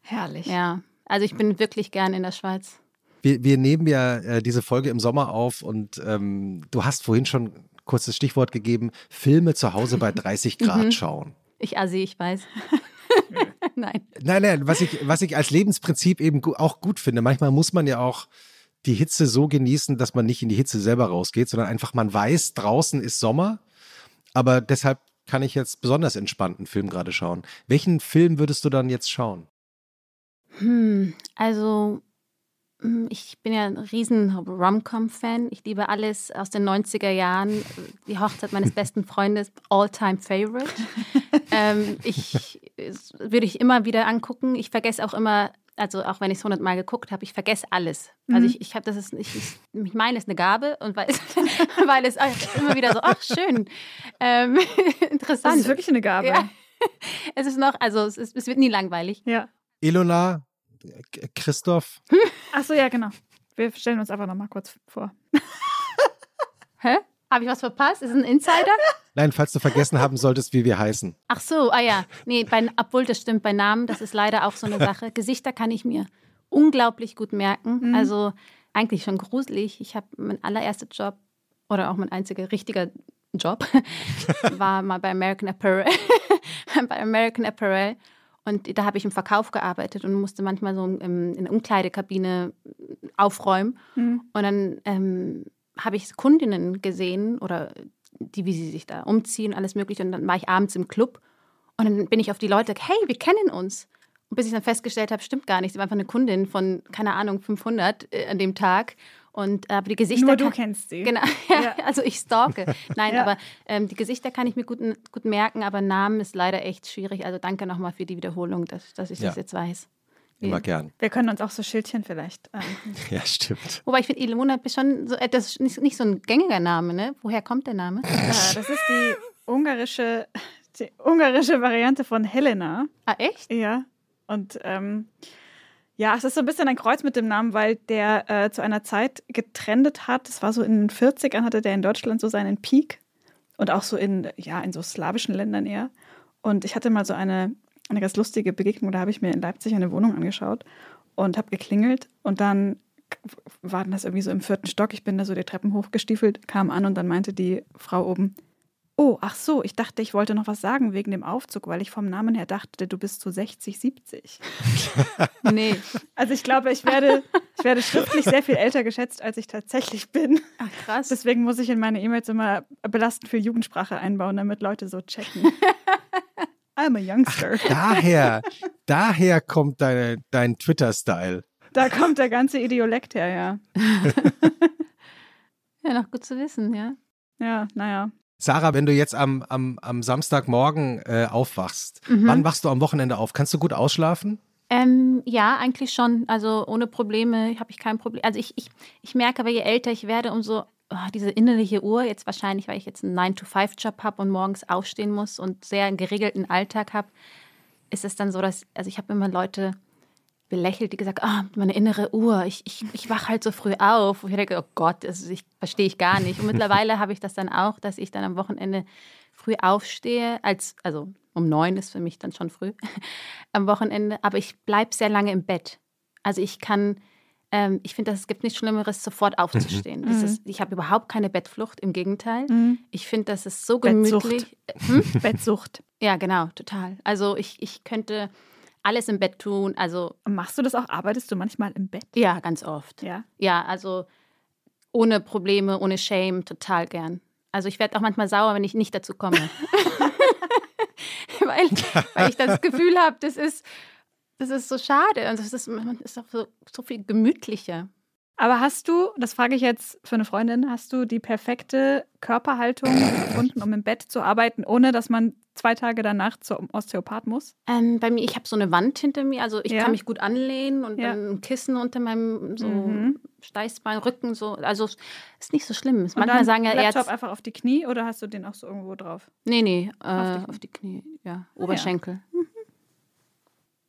Herrlich. Ja, also ich bin wirklich gern in der Schweiz. Wir, wir nehmen ja äh, diese Folge im Sommer auf und ähm, du hast vorhin schon kurzes Stichwort gegeben, Filme zu Hause bei 30 Grad mhm. schauen. Ich assi, ich weiß. nein. Nein, nein, was ich, was ich als Lebensprinzip eben auch gut finde. Manchmal muss man ja auch die Hitze so genießen, dass man nicht in die Hitze selber rausgeht, sondern einfach man weiß, draußen ist Sommer, aber deshalb kann ich jetzt besonders entspannten Film gerade schauen. Welchen Film würdest du dann jetzt schauen? Hm, also hm, ich bin ja ein riesen Rom-Com-Fan. Ich liebe alles aus den 90er Jahren. Die Hochzeit meines besten Freundes, all-time favorite. ähm, ich würde ich immer wieder angucken. Ich vergesse auch immer also auch wenn ich es hundertmal geguckt habe, ich vergesse alles. Also mhm. Also ich, ich habe das ist, ich, ich meine, es ist eine Gabe und weil, weil es immer wieder so, ach schön, ähm, interessant. Das ist wirklich eine Gabe. Ja. Es ist noch, also es, ist, es wird nie langweilig. Ja. Ilona, Christoph. Ach so, ja, genau. Wir stellen uns einfach noch mal kurz vor. Hä? Habe ich was verpasst? Ist es ein Insider? Nein, falls du vergessen haben solltest, wie wir heißen. Ach so, ah ja. Nee, bei, obwohl das stimmt bei Namen, das ist leider auch so eine Sache. Gesichter kann ich mir unglaublich gut merken. Mhm. Also eigentlich schon gruselig. Ich habe mein allererster Job oder auch mein einziger richtiger Job war mal bei American Apparel. bei American Apparel. Und da habe ich im Verkauf gearbeitet und musste manchmal so in der Umkleidekabine aufräumen. Mhm. Und dann ähm, habe ich Kundinnen gesehen oder die, wie sie sich da umziehen, alles Mögliche. Und dann war ich abends im Club und dann bin ich auf die Leute, hey, wir kennen uns. Und bis ich dann festgestellt habe, stimmt gar nicht. Sie war einfach eine Kundin von, keine Ahnung, 500 äh, an dem Tag. Und äh, aber die Gesichter. Nur du kann, kennst sie. Genau, ja, also ich stalke. Nein, ja. aber ähm, die Gesichter kann ich mir gut, gut merken, aber Namen ist leider echt schwierig. Also danke nochmal für die Wiederholung, dass, dass ich ja. das jetzt weiß. Immer gern. Wir können uns auch so Schildchen vielleicht. Ähm. ja, stimmt. Wobei ich finde, Ilona ist schon so, das ist nicht, nicht so ein gängiger Name, ne? Woher kommt der Name? Ja, das ist die ungarische, die ungarische Variante von Helena. Ah, echt? Ja. Und ähm, ja, es ist so ein bisschen ein Kreuz mit dem Namen, weil der äh, zu einer Zeit getrendet hat. Es war so in den 40ern, hatte der in Deutschland so seinen Peak und auch so in, ja, in so slawischen Ländern eher. Und ich hatte mal so eine, eine ganz lustige Begegnung, da habe ich mir in Leipzig eine Wohnung angeschaut und habe geklingelt und dann war das irgendwie so im vierten Stock. Ich bin da so die Treppen hochgestiefelt, kam an und dann meinte die Frau oben, oh, ach so, ich dachte, ich wollte noch was sagen wegen dem Aufzug, weil ich vom Namen her dachte, du bist so 60, 70. Nee. Also ich glaube, ich werde, ich werde schriftlich sehr viel älter geschätzt, als ich tatsächlich bin. Ach, krass. Deswegen muss ich in meine E-Mails immer belastend viel Jugendsprache einbauen, damit Leute so checken. I'm a youngster. Daher, daher kommt deine, dein Twitter-Style. Da kommt der ganze Idiolekt her, ja. ja, noch gut zu wissen, ja. Ja, naja. Sarah, wenn du jetzt am, am, am Samstagmorgen äh, aufwachst, Mhm. wann wachst du am Wochenende auf? Kannst du gut ausschlafen? Ähm, ja, eigentlich schon. Also ohne Probleme habe ich kein Problem. Also ich, ich, ich merke aber, je älter ich werde, umso oh, diese innerliche Uhr, jetzt wahrscheinlich, weil ich jetzt einen 9-to-5-Job habe und morgens aufstehen muss und sehr einen geregelten Alltag habe, ist es dann so, dass, also ich habe immer Leute belächelt, die gesagt, ah, meine innere Uhr, ich, ich, ich wache halt so früh auf. Und ich denke, oh Gott, das ich verstehe ich gar nicht. Und mittlerweile habe ich das dann auch, dass ich dann am Wochenende früh aufstehe, als, also um neun ist für mich dann schon früh am Wochenende, aber ich bleibe sehr lange im Bett. Also ich kann, ähm, ich finde, es gibt nichts Schlimmeres, sofort aufzustehen. Das ist, ich habe überhaupt keine Bettflucht, im Gegenteil. Ich finde, das ist so Bettsucht. gemütlich. Hm? Bettsucht. Ja, genau, total. Also ich, ich könnte alles im Bett tun. Also Machst du das auch? Arbeitest du manchmal im Bett? ja, ganz oft. Ja. Ja, also ohne Probleme, ohne Shame, total gern. Also ich werde auch manchmal sauer, wenn ich nicht dazu komme. weil, weil ich das Gefühl habe, das ist, das ist so schade. Und das ist, man ist auch so, so viel gemütlicher. Aber hast du, das frage ich jetzt für eine Freundin, hast du die perfekte Körperhaltung gefunden, um im Bett zu arbeiten, ohne dass man zwei Tage danach zum Osteopath muss? Ähm, bei mir, ich habe so eine Wand hinter mir, also ich Ja. kann mich gut anlehnen und Ja. dann ein Kissen unter meinem so Mhm. Steißbein, Rücken, so. Also es ist nicht so schlimm. Und Manchmal sagen ja Laptop Ärzte. einfach auf die Knie oder hast du den auch so irgendwo drauf? Nee, nee, äh, Auf die auf, Knie. die Knie, ja, ja. Oberschenkel.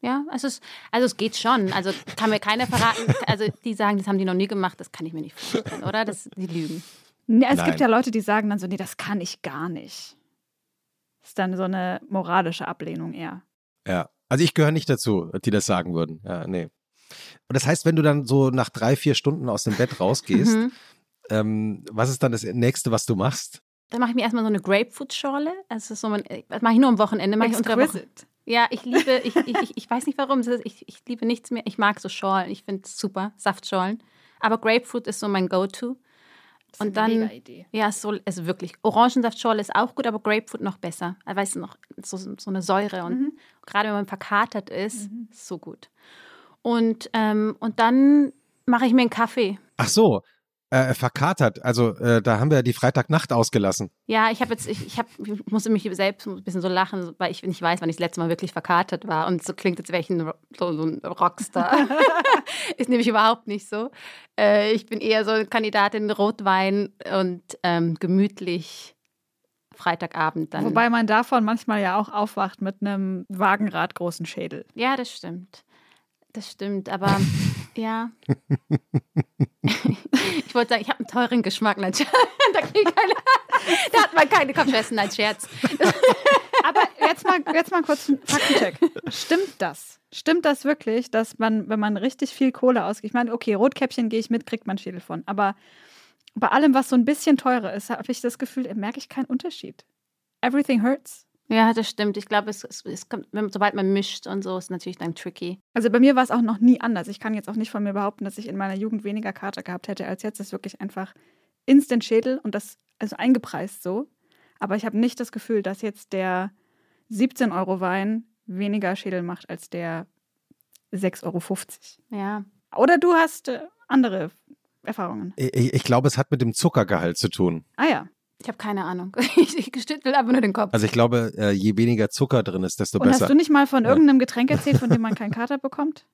Ja, also es, also es geht schon. Also kann mir keiner verraten. Also die sagen, das haben die noch nie gemacht, das kann ich mir nicht vorstellen, oder? Das, die lügen. Nee, es Nein. gibt ja Leute, die sagen dann so, nee, das kann ich gar nicht. Ist dann so eine moralische Ablehnung eher. Ja. Also ich gehöre nicht dazu, die das sagen würden. Ja, nee. Und das heißt, wenn du dann so nach drei, vier Stunden aus dem Bett rausgehst, Mhm. ähm, was ist dann das nächste, was du machst? Dann mache ich mir erstmal so eine Grapefruit-Schorle. Also Das ist so mein, das mache ich nur am Wochenende. Mache ich unter der Woche. Ja, ich liebe, ich, ich, ich, ich weiß nicht warum, es ist- ich, ich liebe nichts mehr. Ich mag so Schorlen, ich finde es super, Saftschorlen. Aber Grapefruit ist so mein Go-To. Das ist Und eine dann- mega Idee. Ja, so, also wirklich. Orangensaftschorle ist auch gut, aber Grapefruit noch besser. Also, Weißt du noch, so, so eine Säure. Und Mhm. gerade wenn man verkatert ist, so gut. Und, ähm, und dann mache ich mir einen Kaffee. Ach so, äh, verkatert. Also äh, da haben wir die Freitagnacht ausgelassen. Ja, ich habe jetzt, ich, ich, hab, ich musste mich selbst ein bisschen so lachen, weil ich nicht weiß, wann ich das letzte Mal wirklich verkatert war. Und so klingt, als wäre ich ein, so, so ein Rockstar. ist nämlich überhaupt nicht so. Äh, ich bin eher so eine Kandidatin Rotwein und ähm, gemütlich Freitagabend dann. Wobei man davon manchmal ja auch aufwacht mit einem wagenradgroßen Schädel. Ja, das stimmt. Das stimmt, aber ja. ich wollte sagen, ich habe einen teuren Geschmack. Da, keine, da hat man keine Kopfschmerzen, nein, Scherz. Aber jetzt mal, jetzt mal kurz ein Faktencheck. Stimmt das? Stimmt das wirklich, dass man, wenn man richtig viel Kohle ausgibt, ich meine, okay, Rotkäppchen gehe ich mit, kriegt man Schädel von, aber bei allem, was so ein bisschen teurer ist, habe ich das Gefühl, da merke ich keinen Unterschied. Everything hurts. Ja, das stimmt. Ich glaube, es, es, es kommt, wenn, sobald man mischt und so, ist natürlich dann tricky. Also bei mir war es auch noch nie anders. Ich kann jetzt auch nicht von mir behaupten, dass ich in meiner Jugend weniger Kater gehabt hätte als jetzt. Das ist wirklich einfach Instant Schädel und das also eingepreist so. Aber ich habe nicht das Gefühl, dass jetzt der 17 Euro Wein weniger Schädel macht als der 6,50 Euro. Ja. Oder du hast äh, andere Erfahrungen. Ich, ich glaube, es hat mit dem Zuckergehalt zu tun. Ah ja. Ich habe keine Ahnung. Ich, gestützt einfach nur den Kopf. Also ich glaube, äh, je weniger Zucker drin ist, desto Und besser. hast du nicht mal von irgendeinem Getränk erzählt, von dem man keinen Kater bekommt?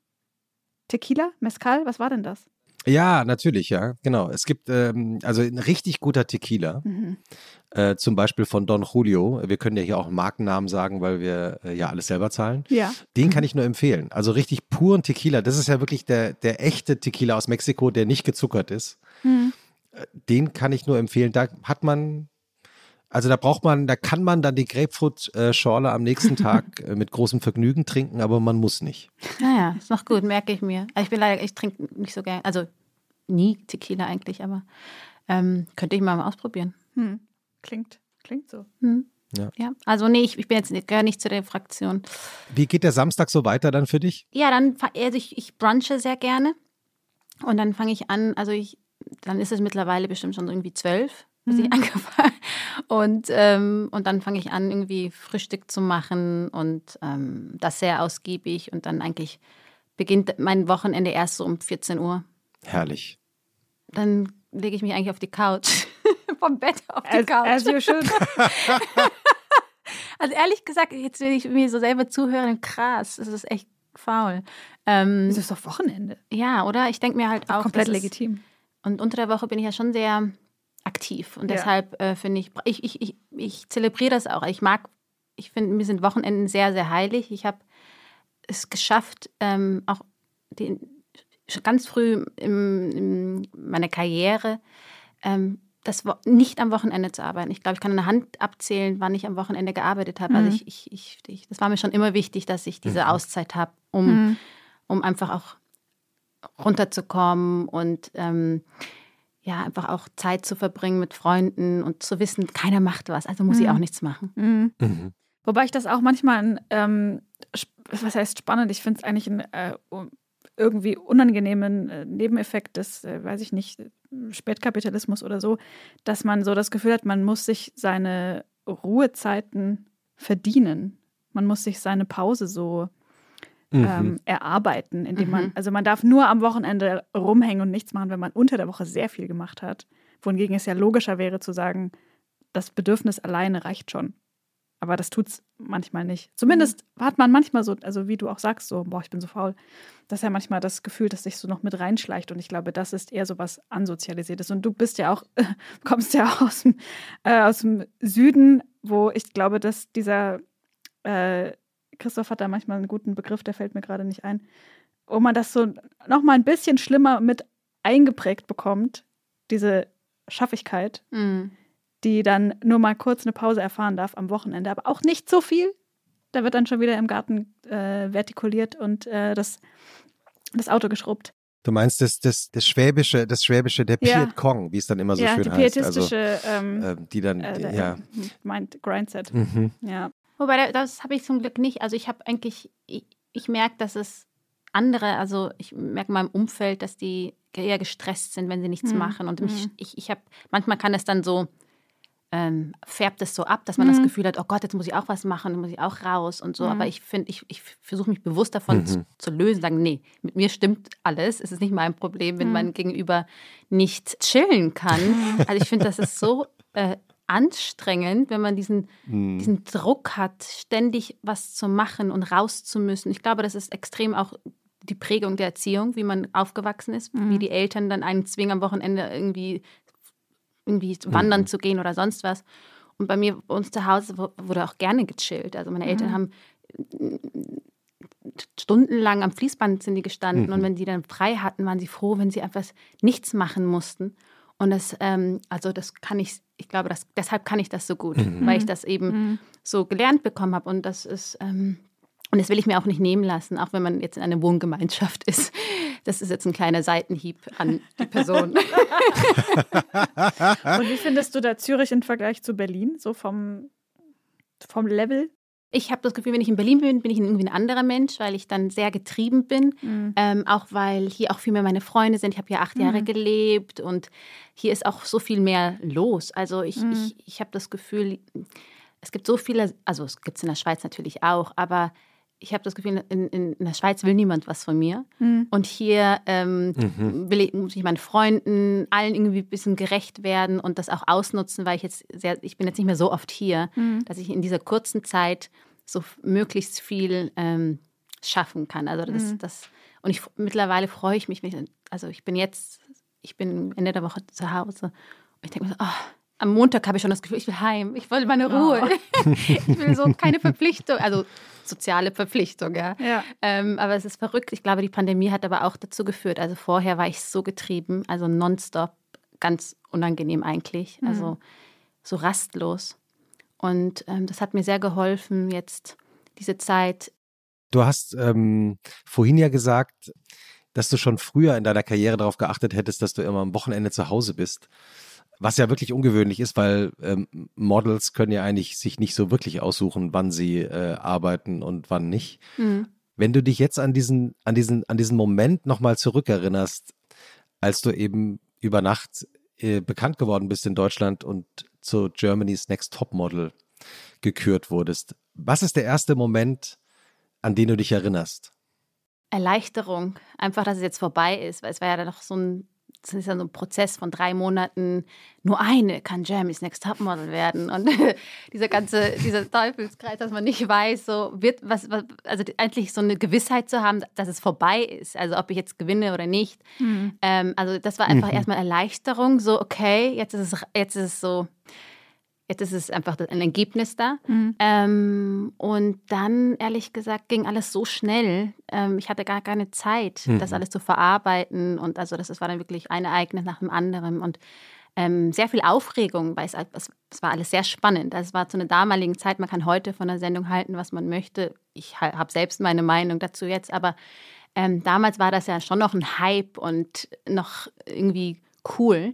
Tequila? Mezcal? Was war denn das? Ja, natürlich, ja, genau. Es gibt ähm, also ein richtig guter Tequila, Mhm. äh, zum Beispiel von Don Julio. Wir können ja hier auch Markennamen sagen, weil wir äh, ja alles selber zahlen. Ja. Den kann ich nur empfehlen. Also richtig puren Tequila. Das ist ja wirklich der, der echte Tequila aus Mexiko, der nicht gezuckert ist. Mhm. Den kann ich nur empfehlen. Da hat man, also da braucht man, da kann man dann die Grapefruit-Schorle am nächsten Tag äh, mit großem Vergnügen trinken, aber man muss nicht. Naja, ist noch gut, merke ich mir. Also ich bin leider, ich trinke nicht so gern, also nie Tequila eigentlich, aber ähm, könnte ich mal ausprobieren. Hm. Klingt, klingt so. Hm. Ja. Ja, also nee, ich, ich bin jetzt nicht- gehöre nicht zu der Fraktion. Wie geht der Samstag so weiter dann für dich? Ja, dann, also ich, ich brunche sehr gerne. Und dann fange ich an, also ich, dann ist es mittlerweile bestimmt schon irgendwie zwölf, bis ich angefangen und, ähm, und dann fange ich an, irgendwie Frühstück zu machen und ähm, das sehr ausgiebig. Und dann eigentlich beginnt mein Wochenende erst so um 14 Uhr. Herrlich. Dann lege ich mich eigentlich auf die Couch. Vom Bett auf die As, Couch. as you should. Also ehrlich gesagt, jetzt wenn ich mir so selber zuhöre, krass, das ist echt faul. Ähm, Das ist doch Wochenende. ja, oder? Ich denke mir halt auch. Komplett es- legitim. Und unter der Woche bin ich ja schon sehr aktiv. Und Ja. deshalb äh, finde ich, ich, ich, ich, ich zelebriere das auch. Ich mag, ich finde, mir sind Wochenenden sehr, sehr heilig. Ich habe es geschafft, ähm, auch den, schon ganz früh in, in meiner Karriere, ähm, das Wo- nicht am Wochenende zu arbeiten. Ich glaube, ich kann an der Hand abzählen, wann ich am Wochenende gearbeitet habe. Mhm. Also ich, ich, ich, ich, das war mir schon immer wichtig, dass ich diese Auszeit habe, um, Mhm. um einfach auch runterzukommen und ähm, ja, einfach auch Zeit zu verbringen mit Freunden und zu wissen, keiner macht was, also muss ich Mhm. auch nichts machen. Mhm. Mhm. Wobei ich das auch manchmal, ein, ähm, was heißt spannend, ich finde es eigentlich einen äh, irgendwie unangenehmen äh, Nebeneffekt des, äh, weiß ich nicht, Spätkapitalismus oder so, dass man so das Gefühl hat, man muss sich seine Ruhezeiten verdienen. Man muss sich seine Pause so Mhm. ähm, erarbeiten, indem man, Mhm. also man darf nur am Wochenende rumhängen und nichts machen, wenn man unter der Woche sehr viel gemacht hat. Wohingegen es ja logischer wäre zu sagen, das Bedürfnis alleine reicht schon. Aber das tut's manchmal nicht. Zumindest hat man manchmal so, also wie du auch sagst, so, boah, ich bin so faul. Das ist ja manchmal das Gefühl, dass sich so noch mit reinschleicht. Und ich glaube, das ist eher so was Ansozialisiertes. Und du bist ja auch, kommst ja auch aus dem, äh, aus dem Süden, wo ich glaube, dass dieser äh, Christoph hat da manchmal einen guten Begriff, der fällt mir gerade nicht ein, wo man das so noch mal ein bisschen schlimmer mit eingeprägt bekommt, diese Schaffigkeit, Mhm. die dann nur mal kurz eine Pause erfahren darf am Wochenende, aber auch nicht so viel. Da wird dann schon wieder im Garten äh, vertikuliert und äh, das, das Auto geschrubbt. Du meinst das, das, das Schwäbische, das Schwäbische, der Ja. Piet Kong, wie es dann immer so ja, schön die heißt. Also, pietistische ähm, äh, die dann, äh, der- ja. meint Grindset. Mhm. Ja. Wobei, da- das habe ich zum Glück nicht. Also ich habe eigentlich, ich, ich merke, dass es andere, also ich merke in meinem Umfeld, dass die eher gestresst sind, wenn sie nichts Mhm. machen. Und mich, Mhm. ich, ich habe, manchmal kann es dann so, ähm, färbt es so ab, dass man das Mhm. Gefühl hat, oh Gott, jetzt muss ich auch was machen, dann muss ich auch raus und so. Mhm. Aber ich finde, ich, ich versuche mich bewusst davon Mhm. zu, zu lösen, sagen, nee, mit mir stimmt alles. Es ist nicht mein Problem, wenn Mhm. mein Gegenüber nicht chillen kann. Also ich finde, das ist so äh, anstrengend, wenn man diesen Mhm. diesen Druck hat, ständig was zu machen und raus zu müssen. Ich glaube, das ist extrem auch die Prägung der Erziehung, wie man aufgewachsen ist, Mhm. wie die Eltern dann einen zwingen, am Wochenende irgendwie, irgendwie wandern Mhm. zu gehen oder sonst was. Und bei mir, bei uns zu Hause wu- wurde auch gerne gechillt. Also meine Eltern Mhm. haben äh, stundenlang am Fließband sind die gestanden Mhm. und wenn die dann frei hatten, waren sie froh, wenn sie einfach nichts machen mussten. Und das, ähm, also das kann ich, ich glaube, das, deshalb kann ich das so gut, Mhm. weil ich das eben Mhm. so gelernt bekommen habe. Und das ist, ähm, und das will ich mir auch nicht nehmen lassen, auch wenn man jetzt in einer Wohngemeinschaft ist. Das ist jetzt ein kleiner Seitenhieb an die Person. Und wie findest du da Zürich im Vergleich zu Berlin, so vom, vom Level? Ich habe das Gefühl, wenn ich in Berlin bin, bin ich irgendwie ein anderer Mensch, weil ich dann sehr getrieben bin. Mhm. Ähm, auch weil hier auch viel mehr meine Freunde sind. Ich habe hier acht Jahre Mhm. gelebt und hier ist auch so viel mehr los. Also ich, Mhm. ich, ich habe das Gefühl, es gibt so viele, also es gibt es in der Schweiz natürlich auch, aber ich habe das Gefühl, in, in, in der Schweiz will niemand was von mir. Mhm. Und hier ähm, Mhm. will ich, muss ich meinen Freunden, allen irgendwie ein bisschen gerecht werden und das auch ausnutzen, weil ich jetzt sehr, ich bin jetzt nicht mehr so oft hier, Mhm. dass ich in dieser kurzen Zeit so möglichst viel ähm, schaffen kann. Also das, Mhm. das Und ich, mittlerweile freue ich mich, also ich bin jetzt, ich bin Ende der Woche zu Hause und ich denke mir so, oh, am Montag habe ich schon das Gefühl, ich will heim, ich will meine Ruhe. Oh. ich will so keine Verpflichtung, also soziale Verpflichtung, ja. ja. Ähm, aber es ist verrückt. Ich glaube, die Pandemie hat aber auch dazu geführt. Also vorher war ich so getrieben, also nonstop, ganz unangenehm eigentlich, mhm. also so rastlos. Und ähm, das hat mir sehr geholfen, jetzt diese Zeit. Du hast ähm, vorhin ja gesagt, dass du schon früher in deiner Karriere darauf geachtet hättest, dass du immer am Wochenende zu Hause bist. Was ja wirklich ungewöhnlich ist, weil ähm, Models können ja eigentlich sich nicht so wirklich aussuchen, wann sie äh, arbeiten und wann nicht. Mhm. Wenn du dich jetzt an diesen, an diesen, an diesen Moment nochmal zurückerinnerst, als du eben über Nacht äh, bekannt geworden bist in Deutschland und zu Germany's Next Top Model gekürt wurdest. Was ist der erste Moment, an den du dich erinnerst? Erleichterung. Einfach, dass es jetzt vorbei ist, weil es war ja dann noch so ein das ist ja so ein Prozess von drei Monaten. Nur eine kann Jeremy's Next Topmodel werden. Und dieser ganze, dieser Teufelskreis, dass man nicht weiß, so wird was, was, also eigentlich so eine Gewissheit zu haben, dass es vorbei ist. Also ob ich jetzt gewinne oder nicht. Mhm. Ähm, also das war einfach mhm. erstmal Erleichterung. So, okay, jetzt ist es, jetzt ist es so, Jetzt ist es einfach ein Ergebnis da. Mhm. Ähm, und dann, ehrlich gesagt, ging alles so schnell. Ähm, ich hatte gar keine Zeit, mhm. das alles zu verarbeiten. Und also das, das war dann wirklich ein Ereignis nach dem anderen. Und ähm, sehr viel Aufregung, weil es, es, es, war alles sehr spannend. Also es war zu einer damaligen Zeit, man kann heute von der Sendung halten, was man möchte. Ich habe selbst meine Meinung dazu jetzt, aber ähm, damals war das ja schon noch ein Hype und noch irgendwie cool.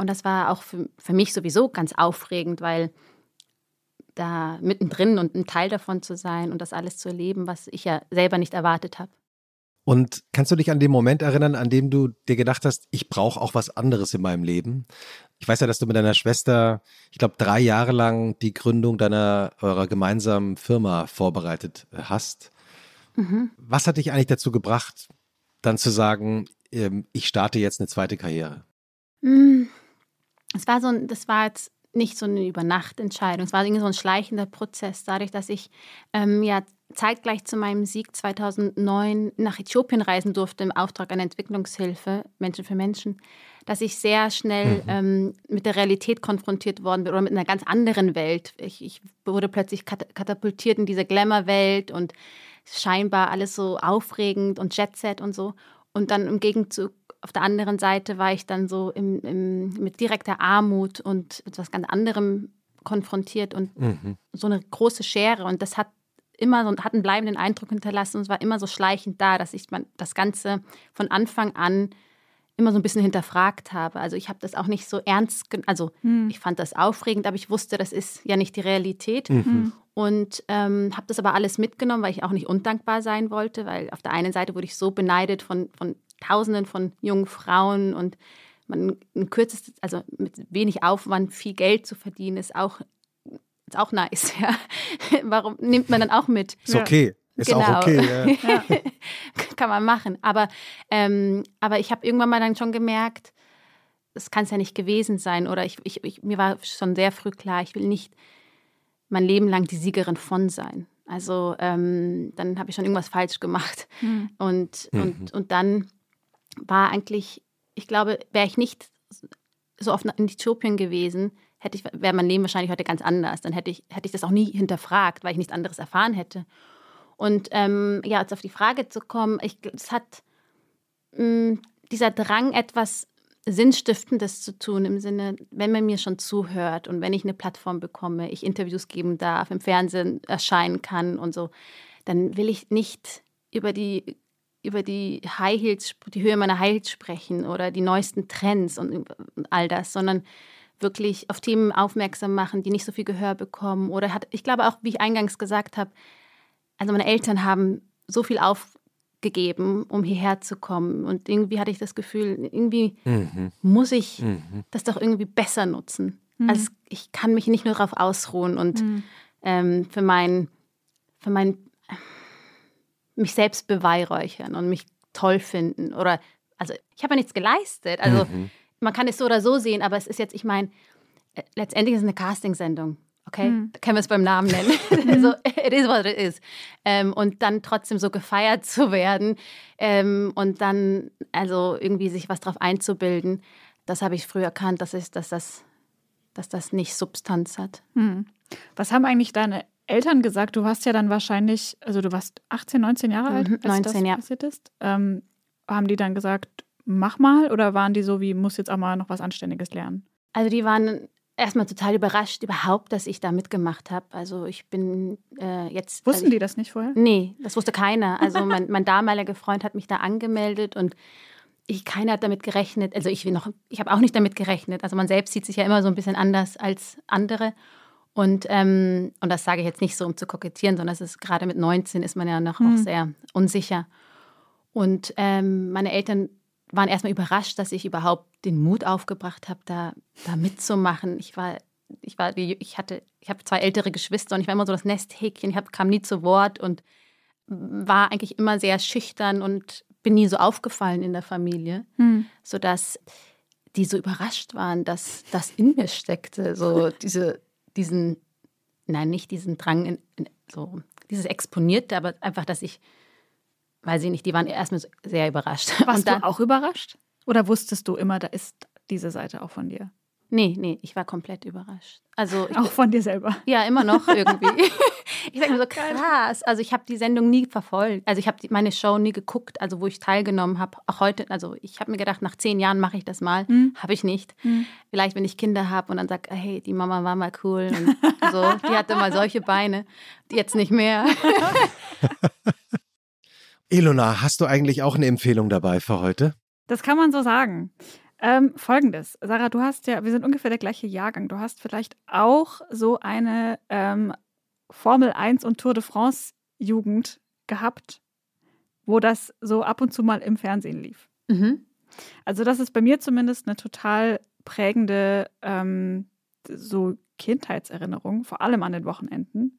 Und das war auch für, für mich sowieso ganz aufregend, weil da mittendrin und ein Teil davon zu sein und das alles zu erleben, was ich ja selber nicht erwartet habe. Und kannst du dich an den Moment erinnern, an dem du dir gedacht hast, ich brauche auch was anderes in meinem Leben? Ich weiß ja, dass du mit deiner Schwester, ich glaube, drei Jahre lang die Gründung deiner eurer gemeinsamen Firma vorbereitet hast. Mhm. Was hat dich eigentlich dazu gebracht, dann zu sagen, ähm, ich starte jetzt eine zweite Karriere? Es war so ein, das war jetzt nicht so eine Übernachtentscheidung, es war irgendwie so ein schleichender Prozess, dadurch, dass ich ähm, ja zeitgleich zu meinem Sieg 2009 nach Äthiopien reisen durfte im Auftrag einer Entwicklungshilfe, Menschen für Menschen, dass ich sehr schnell mhm. ähm, mit der Realität konfrontiert worden bin oder mit einer ganz anderen Welt. Ich, ich wurde plötzlich katapultiert in diese Glamour-Welt und scheinbar alles so aufregend und Jetset und so. Und dann im Gegenzug auf der anderen Seite war ich dann so im, im, mit direkter Armut und etwas ganz anderem konfrontiert und mhm. so eine große Schere. Und das hat immer so hat einen bleibenden Eindruck hinterlassen und es war immer so schleichend da, dass ich man, das Ganze von Anfang an immer so ein bisschen hinterfragt habe. Also ich habe das auch nicht so ernst, also mhm. ich fand das aufregend, aber ich wusste, das ist ja nicht die Realität. Mhm. Und ähm, habe das aber alles mitgenommen, weil ich auch nicht undankbar sein wollte, weil auf der einen Seite wurde ich so beneidet von, von Tausenden von jungen Frauen und man ein kürzestes, also mit wenig Aufwand viel Geld zu verdienen, ist auch, ist auch nice. Ja. Warum nimmt man dann auch mit? Ist okay. Ist genau. auch okay. Ja. Kann man machen. Aber, ähm, aber ich habe irgendwann mal dann schon gemerkt, das kann es ja nicht gewesen sein. Oder ich, ich, ich, mir war schon sehr früh klar, ich will nicht mein Leben lang die Siegerin von sein. Also ähm, dann habe ich schon irgendwas falsch gemacht. Mhm. Und, mhm. und, und dann war eigentlich, ich glaube, wäre ich nicht so oft in Äthiopien gewesen, hätte ich, wäre mein Leben wahrscheinlich heute ganz anders. Dann hätte ich, hätte ich das auch nie hinterfragt, weil ich nichts anderes erfahren hätte. Und ähm, ja, jetzt auf die Frage zu kommen, ich, es hat mh, mm, dieser Drang, etwas Sinnstiftendes zu tun, im Sinne, wenn man mir schon zuhört und wenn ich eine Plattform bekomme, ich Interviews geben darf, im Fernsehen erscheinen kann und so, dann will ich nicht über die über die High Heels, die Höhe meiner High Heels sprechen oder die neuesten Trends und all das, sondern wirklich auf Themen aufmerksam machen, die nicht so viel Gehör bekommen. Oder hat, ich glaube auch, wie ich eingangs gesagt habe, also meine Eltern haben so viel aufgegeben, um hierher zu kommen. Und irgendwie hatte ich das Gefühl, irgendwie mhm. muss ich mhm. das doch irgendwie besser nutzen. Mhm. Also ich kann mich nicht nur darauf ausruhen und mhm. ähm, für mein, für mein mich selbst beweihräuchern und mich toll finden. Oder, also ich habe ja nichts geleistet. Also mhm. man kann es so oder so sehen, aber es ist jetzt, ich meine, äh, letztendlich ist es eine Castingsendung. Okay, hm. können wir es beim Namen nennen. so, it is what it is. Ähm, und dann trotzdem so gefeiert zu werden ähm, und dann also irgendwie sich was drauf einzubilden, das habe ich früher erkannt, dass, ich, dass, das, dass das nicht Substanz hat. Hm. Was haben eigentlich deine Eltern gesagt? Du warst ja dann wahrscheinlich, also du warst 18, 19 Jahre alt, mhm, als 19, das ja. passiert ist. Ähm, haben die dann gesagt, mach mal oder waren die so wie, muss jetzt auch mal noch was Anständiges lernen? Also die waren erstmal total überrascht überhaupt, dass ich da mitgemacht habe. Also ich bin äh, jetzt. Wussten also, die das nicht vorher? Nee, das wusste keiner. Also mein, mein damaliger Freund hat mich da angemeldet und ich, keiner hat damit gerechnet. Also ich noch, ich habe auch nicht damit gerechnet. Also man selbst sieht sich ja immer so ein bisschen anders als andere. Und, ähm, und das sage ich jetzt nicht so, um zu kokettieren, sondern es ist gerade mit 19 ist man ja noch hm. auch sehr unsicher. Und ähm, meine Eltern waren erstmal überrascht, dass ich überhaupt den Mut aufgebracht habe, da, da mitzumachen. Ich war, ich war, ich hatte, ich habe zwei ältere Geschwister und ich war immer so das Nesthäkchen. Ich hab, kam nie zu Wort und war eigentlich immer sehr schüchtern und bin nie so aufgefallen in der Familie, hm. sodass die so überrascht waren, dass das in mir steckte. So diese, diesen, nein, nicht diesen Drang, in, in, so dieses Exponierte, aber einfach, dass ich weiß ich nicht, die waren erstmal sehr überrascht. Warst dann, du auch überrascht? Oder wusstest du immer, da ist diese Seite auch von dir? Nee, nee, ich war komplett überrascht. Also auch von dir selber. Ja, immer noch irgendwie. ich sage mir so krass. Also ich habe die Sendung nie verfolgt. Also ich habe meine Show nie geguckt, also wo ich teilgenommen habe. Auch heute, also ich habe mir gedacht, nach zehn Jahren mache ich das mal. Hm. Habe ich nicht. Hm. Vielleicht, wenn ich Kinder habe und dann sage, hey, die Mama war mal cool und so, die hatte mal solche Beine, jetzt nicht mehr. Elona, hast du eigentlich auch eine Empfehlung dabei für heute? Das kann man so sagen. Ähm, Folgendes, Sarah, du hast ja, wir sind ungefähr der gleiche Jahrgang. Du hast vielleicht auch so eine ähm, Formel 1 und Tour de France Jugend gehabt, wo das so ab und zu mal im Fernsehen lief. Mhm. Also das ist bei mir zumindest eine total prägende ähm, so Kindheitserinnerung, vor allem an den Wochenenden.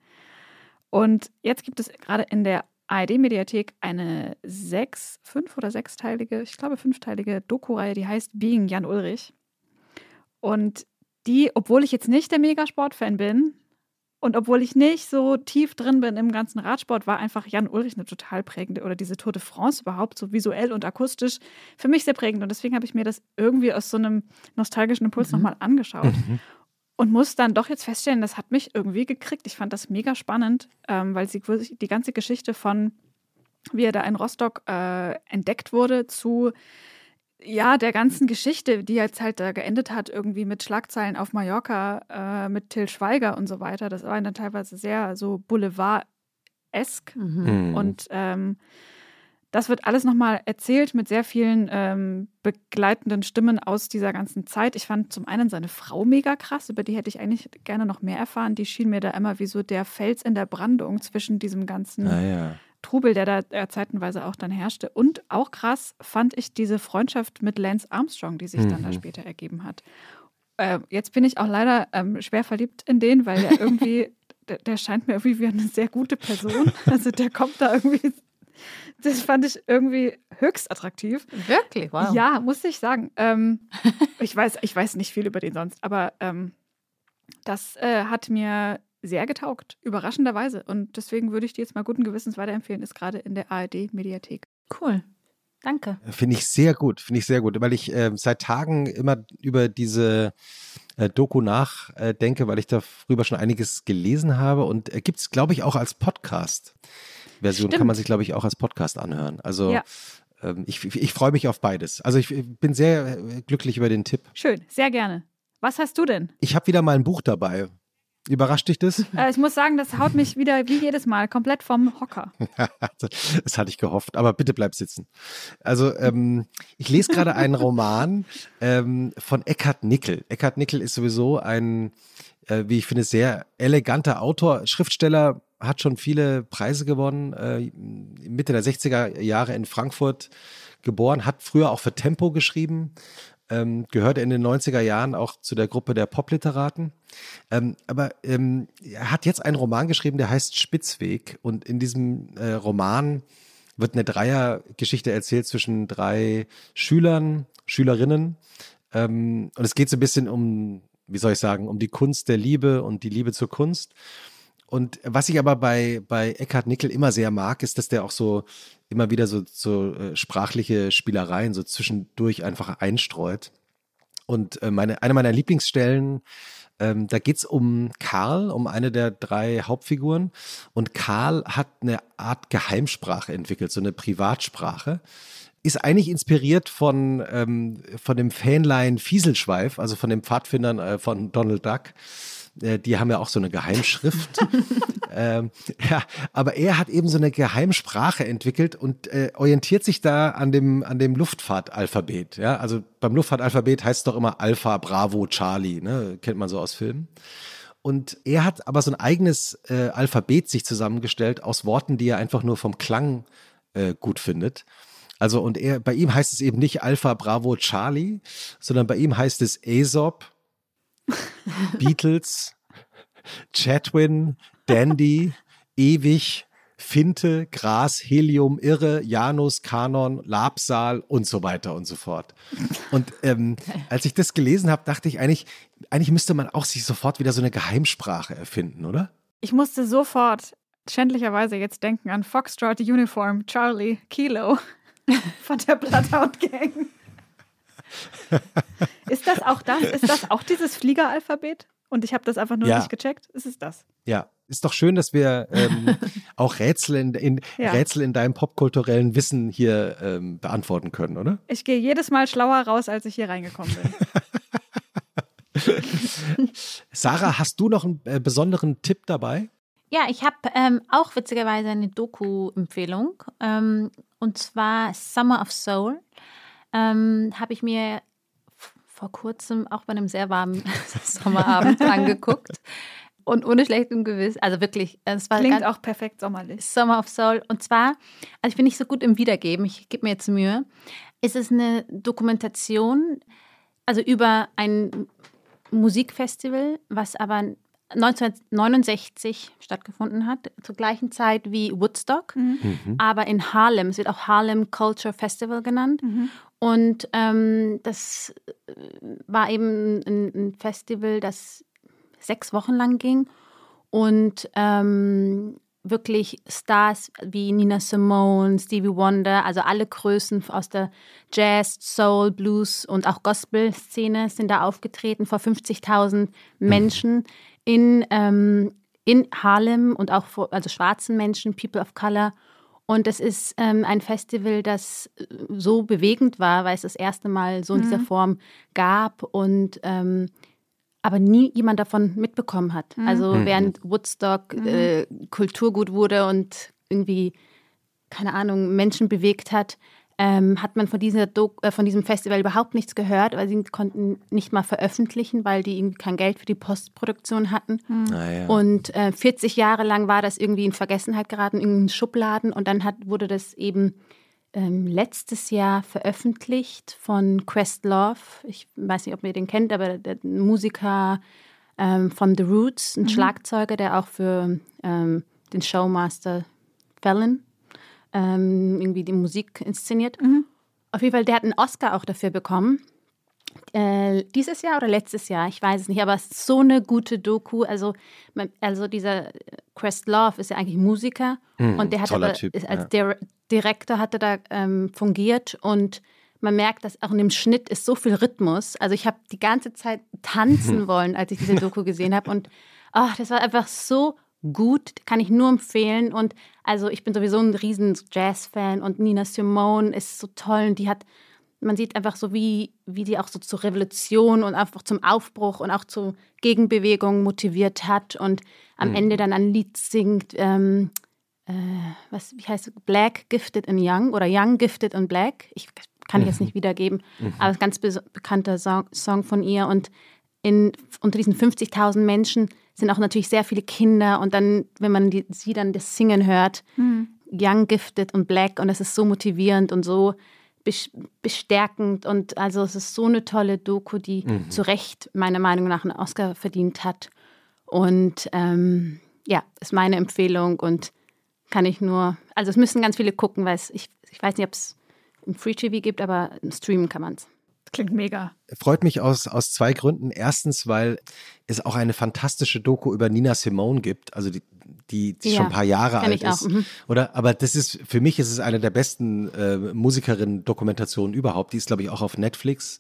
Und jetzt gibt es gerade in der ARD-Mediathek eine sechs, fünf oder sechsteilige, ich glaube fünfteilige Doku-Reihe, die heißt Being Jan Ulrich. Und die, obwohl ich jetzt nicht der Megasport-Fan bin und obwohl ich nicht so tief drin bin im ganzen Radsport, war einfach Jan Ulrich eine total prägende oder diese Tour de France überhaupt so visuell und akustisch für mich sehr prägend. Und deswegen habe ich mir das irgendwie aus so einem nostalgischen Impuls mhm. nochmal angeschaut. Mhm und muss dann doch jetzt feststellen, das hat mich irgendwie gekriegt. Ich fand das mega spannend, ähm, weil sie die ganze Geschichte von, wie er da in Rostock äh, entdeckt wurde, zu ja, der ganzen Geschichte, die jetzt halt da geendet hat, irgendwie mit Schlagzeilen auf Mallorca, äh, mit Till Schweiger und so weiter. Das war dann teilweise sehr so Boulevard-esk. Mhm. Und ähm, das wird alles nochmal erzählt mit sehr vielen ähm, begleitenden Stimmen aus dieser ganzen Zeit. Ich fand zum einen seine Frau mega krass, über die hätte ich eigentlich gerne noch mehr erfahren. Die schien mir da immer wie so der Fels in der Brandung zwischen diesem ganzen ah, ja. Trubel, der da äh, zeitenweise auch dann herrschte. Und auch krass fand ich diese Freundschaft mit Lance Armstrong, die sich mhm. dann da mhm. später ergeben hat. Äh, jetzt bin ich auch leider ähm, schwer verliebt in den, weil er irgendwie, der, der scheint mir irgendwie wie eine sehr gute Person. Also der kommt da irgendwie das fand ich irgendwie höchst attraktiv. Wirklich? Wow. Ja, muss ich sagen. Ähm, ich, weiß, ich weiß nicht viel über den sonst, aber ähm, das äh, hat mir sehr getaugt, überraschenderweise. Und deswegen würde ich die jetzt mal guten Gewissens weiterempfehlen, ist gerade in der ARD-Mediathek. Cool. Danke. Finde ich sehr gut, finde ich sehr gut, weil ich äh, seit Tagen immer über diese äh, Doku nachdenke, weil ich darüber schon einiges gelesen habe und äh, gibt es, glaube ich, auch als Podcast. Version Stimmt. kann man sich, glaube ich, auch als Podcast anhören. Also ja. ähm, ich, ich freue mich auf beides. Also ich bin sehr äh, glücklich über den Tipp. Schön, sehr gerne. Was hast du denn? Ich habe wieder mal ein Buch dabei. Überrascht dich das? Äh, ich muss sagen, das haut mich wieder wie jedes Mal komplett vom Hocker. das hatte ich gehofft, aber bitte bleib sitzen. Also ähm, ich lese gerade einen Roman ähm, von Eckhard Nickel. Eckhard Nickel ist sowieso ein, äh, wie ich finde, sehr eleganter Autor, Schriftsteller, hat schon viele Preise gewonnen, äh, Mitte der 60er Jahre in Frankfurt geboren, hat früher auch für Tempo geschrieben, ähm, gehörte in den 90er Jahren auch zu der Gruppe der Popliteraten. Ähm, aber ähm, er hat jetzt einen Roman geschrieben, der heißt Spitzweg. Und in diesem äh, Roman wird eine Dreiergeschichte erzählt zwischen drei Schülern, Schülerinnen. Ähm, und es geht so ein bisschen um wie soll ich sagen, um die Kunst der Liebe und die Liebe zur Kunst. Und was ich aber bei, bei Eckhard Nickel immer sehr mag, ist, dass der auch so immer wieder so, so äh, sprachliche Spielereien so zwischendurch einfach einstreut. Und äh, meine, eine meiner Lieblingsstellen, ähm, da geht's um Karl, um eine der drei Hauptfiguren. Und Karl hat eine Art Geheimsprache entwickelt, so eine Privatsprache ist eigentlich inspiriert von, ähm, von dem Fanline Fieselschweif, also von den Pfadfindern äh, von Donald Duck. Äh, die haben ja auch so eine Geheimschrift. ähm, ja, aber er hat eben so eine Geheimsprache entwickelt und äh, orientiert sich da an dem, an dem Luftfahrtalphabet. Ja, also beim Luftfahrtalphabet heißt es doch immer Alpha, Bravo, Charlie, ne? Kennt man so aus Filmen. Und er hat aber so ein eigenes äh, Alphabet sich zusammengestellt aus Worten, die er einfach nur vom Klang äh, gut findet. Also, und er, bei ihm heißt es eben nicht Alpha, Bravo, Charlie, sondern bei ihm heißt es Aesop, Beatles, Chatwin, Dandy, Ewig, Finte, Gras, Helium, Irre, Janus, Kanon, Labsal und so weiter und so fort. Und ähm, als ich das gelesen habe, dachte ich eigentlich, eigentlich müsste man auch sich sofort wieder so eine Geheimsprache erfinden, oder? Ich musste sofort schändlicherweise jetzt denken an Foxtrot Uniform, Charlie, Kilo. von der Bloodhound Gang. ist das auch das? Ist das auch dieses Fliegeralphabet? Und ich habe das einfach nur ja. nicht gecheckt. Ist es das? Ja, ist doch schön, dass wir ähm, auch Rätsel in, in ja. Rätsel in deinem popkulturellen Wissen hier ähm, beantworten können, oder? Ich gehe jedes Mal schlauer raus, als ich hier reingekommen bin. Sarah, hast du noch einen äh, besonderen Tipp dabei? Ja, ich habe ähm, auch witzigerweise eine Doku-Empfehlung. Ähm, und zwar Summer of Soul. Ähm, habe ich mir vor kurzem auch bei einem sehr warmen Sommerabend angeguckt. Und ohne schlechtem Gewissen, also wirklich, es war Klingt auch perfekt sommerlich. Summer of Soul. Und zwar, also ich bin nicht so gut im Wiedergeben, ich gebe mir jetzt Mühe. Es ist eine Dokumentation, also über ein Musikfestival, was aber 1969 stattgefunden hat, zur gleichen Zeit wie Woodstock, mhm. mhm. aber in Harlem. Es wird auch Harlem Culture Festival genannt. Mhm. Und ähm, das äh, war eben ein, ein, Festival, das sechs Wochen lang ging und ähm, wirklich Stars wie Nina Simone, Stevie Wonder, also alle Größen aus der Jazz, Soul, Blues und auch Gospel-Szene sind da aufgetreten vor 50.000 Menschen. Mhm in, ähm, in Harlem und auch vor, also schwarzen Menschen, People of Color. Und es ist ähm, ein Festival, das äh, so bewegend war, weil es das erste Mal so in dieser mhm. Form gab und ähm, aber nie jemand davon mitbekommen hat. Mhm. Also mhm. während Woodstock mhm. äh, Kulturgut wurde und irgendwie, keine Ahnung, Menschen bewegt hat, ähm, hat man von, dieser äh, von diesem Festival überhaupt nichts gehört, weil sie konnten nicht mal veröffentlichen, weil die irgendwie kein Geld für die Postproduktion hatten. Mhm. Ah, ja. Und äh, 40 Jahre lang war das irgendwie in Vergessenheit geraten, in Schubladen. Und dann hat, wurde das eben ähm, letztes Jahr veröffentlicht von Questlove. Ich weiß nicht, ob ihr den kennt, aber der Musiker ähm, von The Roots, ein mhm. Schlagzeuger, der auch für ähm, den Showmaster Fallon ähm, irgendwie die Musik inszeniert. Mhm. Auf jeden Fall, der hat einen Oscar auch dafür bekommen. Äh, dieses Jahr oder letztes Jahr, ich weiß es nicht, aber es ist so eine gute Doku. Also, also dieser Quest Love ist ja eigentlich Musiker mhm, und der hat aber typ, als ja. Direktor hat er da ähm, fungiert und man merkt, dass auch in dem Schnitt ist so viel Rhythmus. Also ich habe die ganze Zeit tanzen wollen, als ich diese Doku gesehen habe und oh, das war einfach so gut, kann ich nur empfehlen. Und also ich bin sowieso ein riesen Jazz-Fan und Nina Simone ist so toll und die hat, man sieht einfach so, wie, wie die auch so zur Revolution und einfach zum Aufbruch und auch zur Gegenbewegung motiviert hat und am mhm. Ende dann ein Lied singt, ähm, äh, was, wie heißt es, Black, Gifted and Young oder Young, Gifted and Black. Ich kann ich jetzt mhm. nicht wiedergeben, mhm. aber ein ganz bekannter Song, Song von ihr und in, unter diesen 50.000 Menschen sind auch natürlich sehr viele Kinder und dann, wenn man die, sie dann das Singen hört, mhm. Young, Gifted und Black und das ist so motivierend und so bestärkend und also es ist so eine tolle Doku, die mhm. zu Recht meiner Meinung nach einen Oscar verdient hat und ähm, ja, ist meine Empfehlung und kann ich nur, also es müssen ganz viele gucken, weil es, ich, ich weiß nicht, ob es im Free TV gibt, aber im Streamen kann man es. Klingt mega. Freut mich aus, aus zwei Gründen. Erstens, weil es auch eine fantastische Doku über Nina Simone gibt, also die, die, die Ja, schon ein paar Jahre alt ist. mhm. Oder, aber das ist, für mich ist es eine der besten äh, Musikerinnen-Dokumentationen überhaupt. Die ist, glaube ich, auch auf Netflix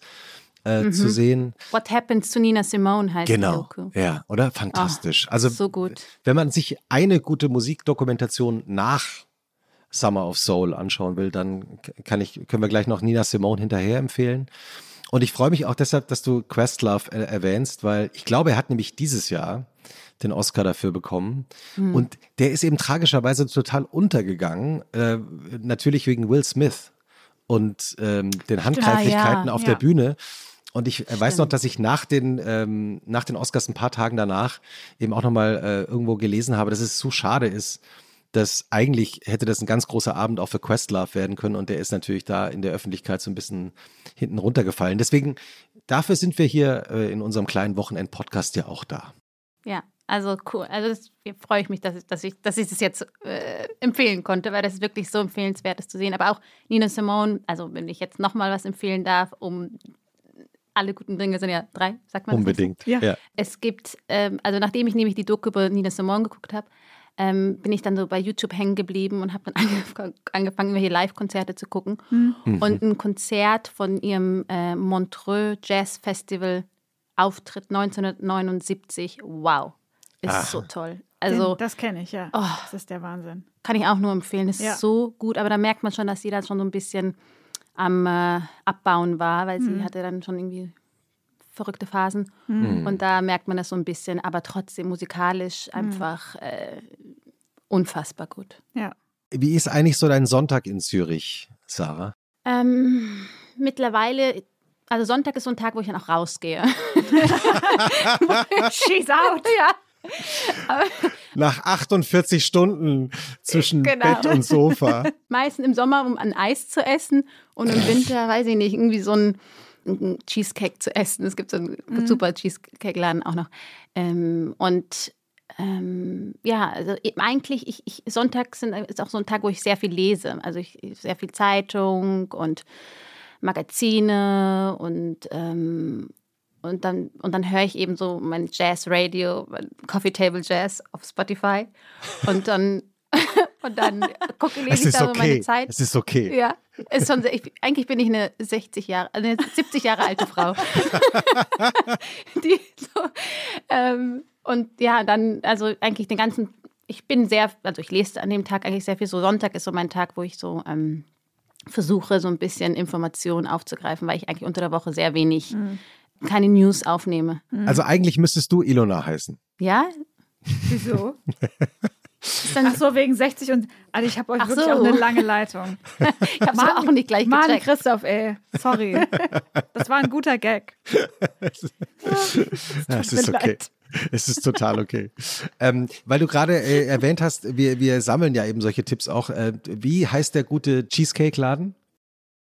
äh, Mhm. zu sehen. What Happens to Nina Simone heißt die Genau. Doku. Ja, oder? Fantastisch. also, so gut. wenn man sich eine gute Musikdokumentation nach Summer of Soul anschauen will, dann kann ich, können wir gleich noch Nina Simone hinterher empfehlen. Und ich freue mich auch deshalb, dass du Questlove äh, erwähnst, weil ich glaube, er hat nämlich dieses Jahr den Oscar dafür bekommen. Hm. Und der ist eben tragischerweise total untergegangen, äh, natürlich wegen Will Smith und ähm, den Handgreiflichkeiten Ah, ja, auf ja. der Bühne. Und ich äh, weiß noch, Stimmt. dass ich nach den, ähm, nach den Oscars ein paar Tagen danach eben auch nochmal äh, irgendwo gelesen habe, dass es so schade ist, dass eigentlich hätte das ein ganz großer Abend auch für Questlove werden können und der ist natürlich da in der Öffentlichkeit so ein bisschen hinten runtergefallen. Deswegen, dafür sind wir hier äh, in unserem kleinen Wochenend-Podcast ja auch da. Ja, also cool. Also das freue ich mich, dass ich, dass ich, dass ich das jetzt äh, empfehlen konnte, weil das ist wirklich so empfehlenswert, das zu sehen. Aber auch Nina Simone, also wenn ich jetzt nochmal was empfehlen darf, um alle guten Dinge sind ja drei, sagt man? Unbedingt. Ja. ja. Es gibt, ähm, also nachdem ich nämlich die Doku über Nina Simone geguckt habe, ähm, bin ich dann so bei YouTube hängen geblieben und habe dann angef angefangen, irgendwelche Live-Konzerte zu gucken. Mhm. Und ein Konzert von ihrem äh, Montreux Jazz Festival Auftritt 1979, wow, ist Ah. so toll. Also, Also das kenne ich, ja. Oh. Das ist der Wahnsinn. kann ich auch nur empfehlen, ist Ja. so gut, aber da merkt man schon, dass sie da schon so ein bisschen am äh, Abbauen war, weil sie hatte dann schon irgendwie verrückte Phasen. Und da merkt man das so ein bisschen, aber trotzdem musikalisch einfach äh, unfassbar gut. Ja. Wie ist eigentlich so dein Sonntag in Zürich, Sarah? Ähm, mittlerweile, also Sonntag ist so ein Tag, wo ich dann auch rausgehe. She's out. ja. Nach 48 Stunden zwischen Genau. Bett und Sofa. Meistens im Sommer, um ein Eis zu essen und im Winter, weiß ich nicht, irgendwie so ein, ein Cheesecake zu essen. Es gibt so einen super Cheesecake-Laden auch noch. Ähm, und ähm, ja, also eben eigentlich, ich, ich, Sonntag sind, ist auch so ein Tag, wo ich sehr viel lese. Also ich sehr viel Zeitung und Magazine und ähm, und dann, und dann höre ich eben so mein Jazz-Radio, Coffee Table Jazz auf Spotify. Und dann, und dann gucke, Es lese ich da so meine okay. Zeit. Es ist okay. Ja, ist schon sehr, ich, eigentlich bin ich eine 60 Jahre, eine 70 Jahre alte Frau. Die so, ähm, und ja, dann, also eigentlich den ganzen, ich bin sehr, also ich lese an dem Tag eigentlich sehr viel, so Sonntag ist so mein Tag, wo ich so ähm, versuche, so ein bisschen Informationen aufzugreifen, weil ich eigentlich unter der Woche sehr wenig, keine News aufnehme. Also eigentlich müsstest du Ilona heißen. Ja? Wieso? Ist dann, Ach so, wegen 60 und. Also, ich habe euch Ach wirklich so. auch eine lange Leitung. ich habe auch nicht gleich Mann, gecheckt. Christoph, ey. Sorry. Das war ein guter Gag. Mir ist okay. leid. Es ist total okay. ähm, weil du gerade äh, erwähnt hast, wir, wir sammeln ja eben solche Tipps auch. Äh, wie heißt der gute Cheesecake-Laden?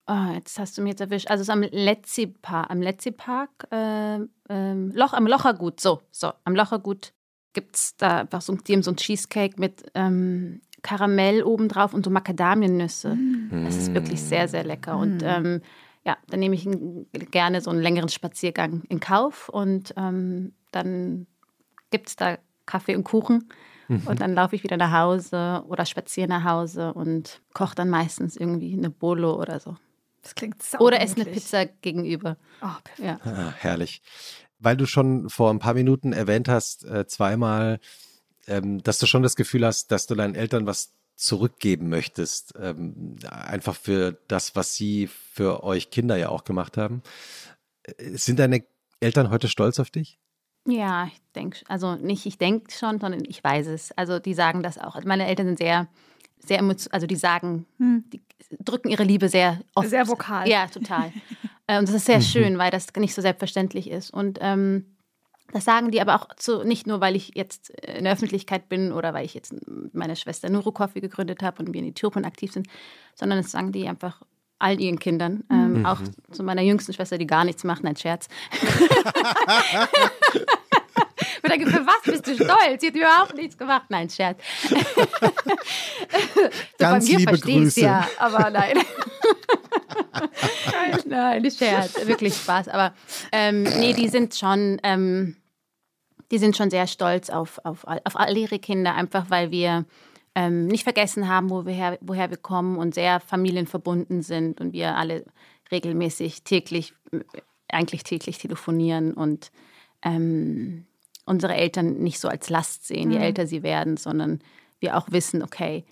Oh, jetzt hast du mich jetzt erwischt. Also es ist am Letzi Park, am Letzi Park, äh, ähm, Loch, am Lochergut, so, so, am Lochergut gibt es da einfach so, die haben so ein Cheesecake mit ähm, Karamell obendrauf und so Macadamiennüsse. Das ist wirklich sehr, sehr lecker. Und ähm, ja, dann nehme ich gerne so einen längeren Spaziergang in Kauf und ähm, dann gibt es da Kaffee und Kuchen. Und dann laufe ich wieder nach Hause oder spaziere nach Hause und koche dann meistens irgendwie eine Bolo oder so. Das klingt sau Oder esse eine. Pizza gegenüber. Oh, perfekt. Ja. Ah, herrlich. Weil du schon vor ein paar Minuten erwähnt hast, äh, zweimal, ähm, dass du schon das Gefühl hast, dass du deinen Eltern was zurückgeben möchtest. Ähm, einfach für das, was sie für euch Kinder ja auch gemacht haben. Äh, Sind deine Eltern heute stolz auf dich? Ja, ich denke, also nicht ich denke schon, sondern ich weiß es. Also die sagen das auch. Also meine Eltern sind sehr, sehr emotional, also die sagen, die drücken ihre Liebe sehr oft. Sehr vokal. Ja, total. Äh, Und das ist sehr schön, weil das nicht so selbstverständlich ist. Und ähm, das sagen die aber auch zu, nicht nur, weil ich jetzt in der Öffentlichkeit bin oder weil ich jetzt mit meiner Schwester Nuro Coffee gegründet habe und wir in Äthiopien aktiv sind, sondern das sagen die einfach all ihren Kindern. Ähm, Auch zu meiner jüngsten Schwester, die gar nichts macht, nein, Scherz. Er gefragt, für was bist du stolz? Sie hat überhaupt nichts gemacht. Nein, Scherz. so, Ganz bei mir liebe Grüße. ja, aber nein. Nein, nicht Scherz, wirklich Spaß. Aber ähm, nee, die sind schon, ähm, die sind schon sehr stolz auf, auf, auf all ihre Kinder, einfach weil wir ähm, nicht vergessen haben, wo wir her, woher wir kommen und sehr familienverbunden sind und wir alle regelmäßig täglich, eigentlich täglich telefonieren und ähm, unsere Eltern nicht so als Last sehen, je Mhm. älter sie werden, sondern wir auch wissen, okay,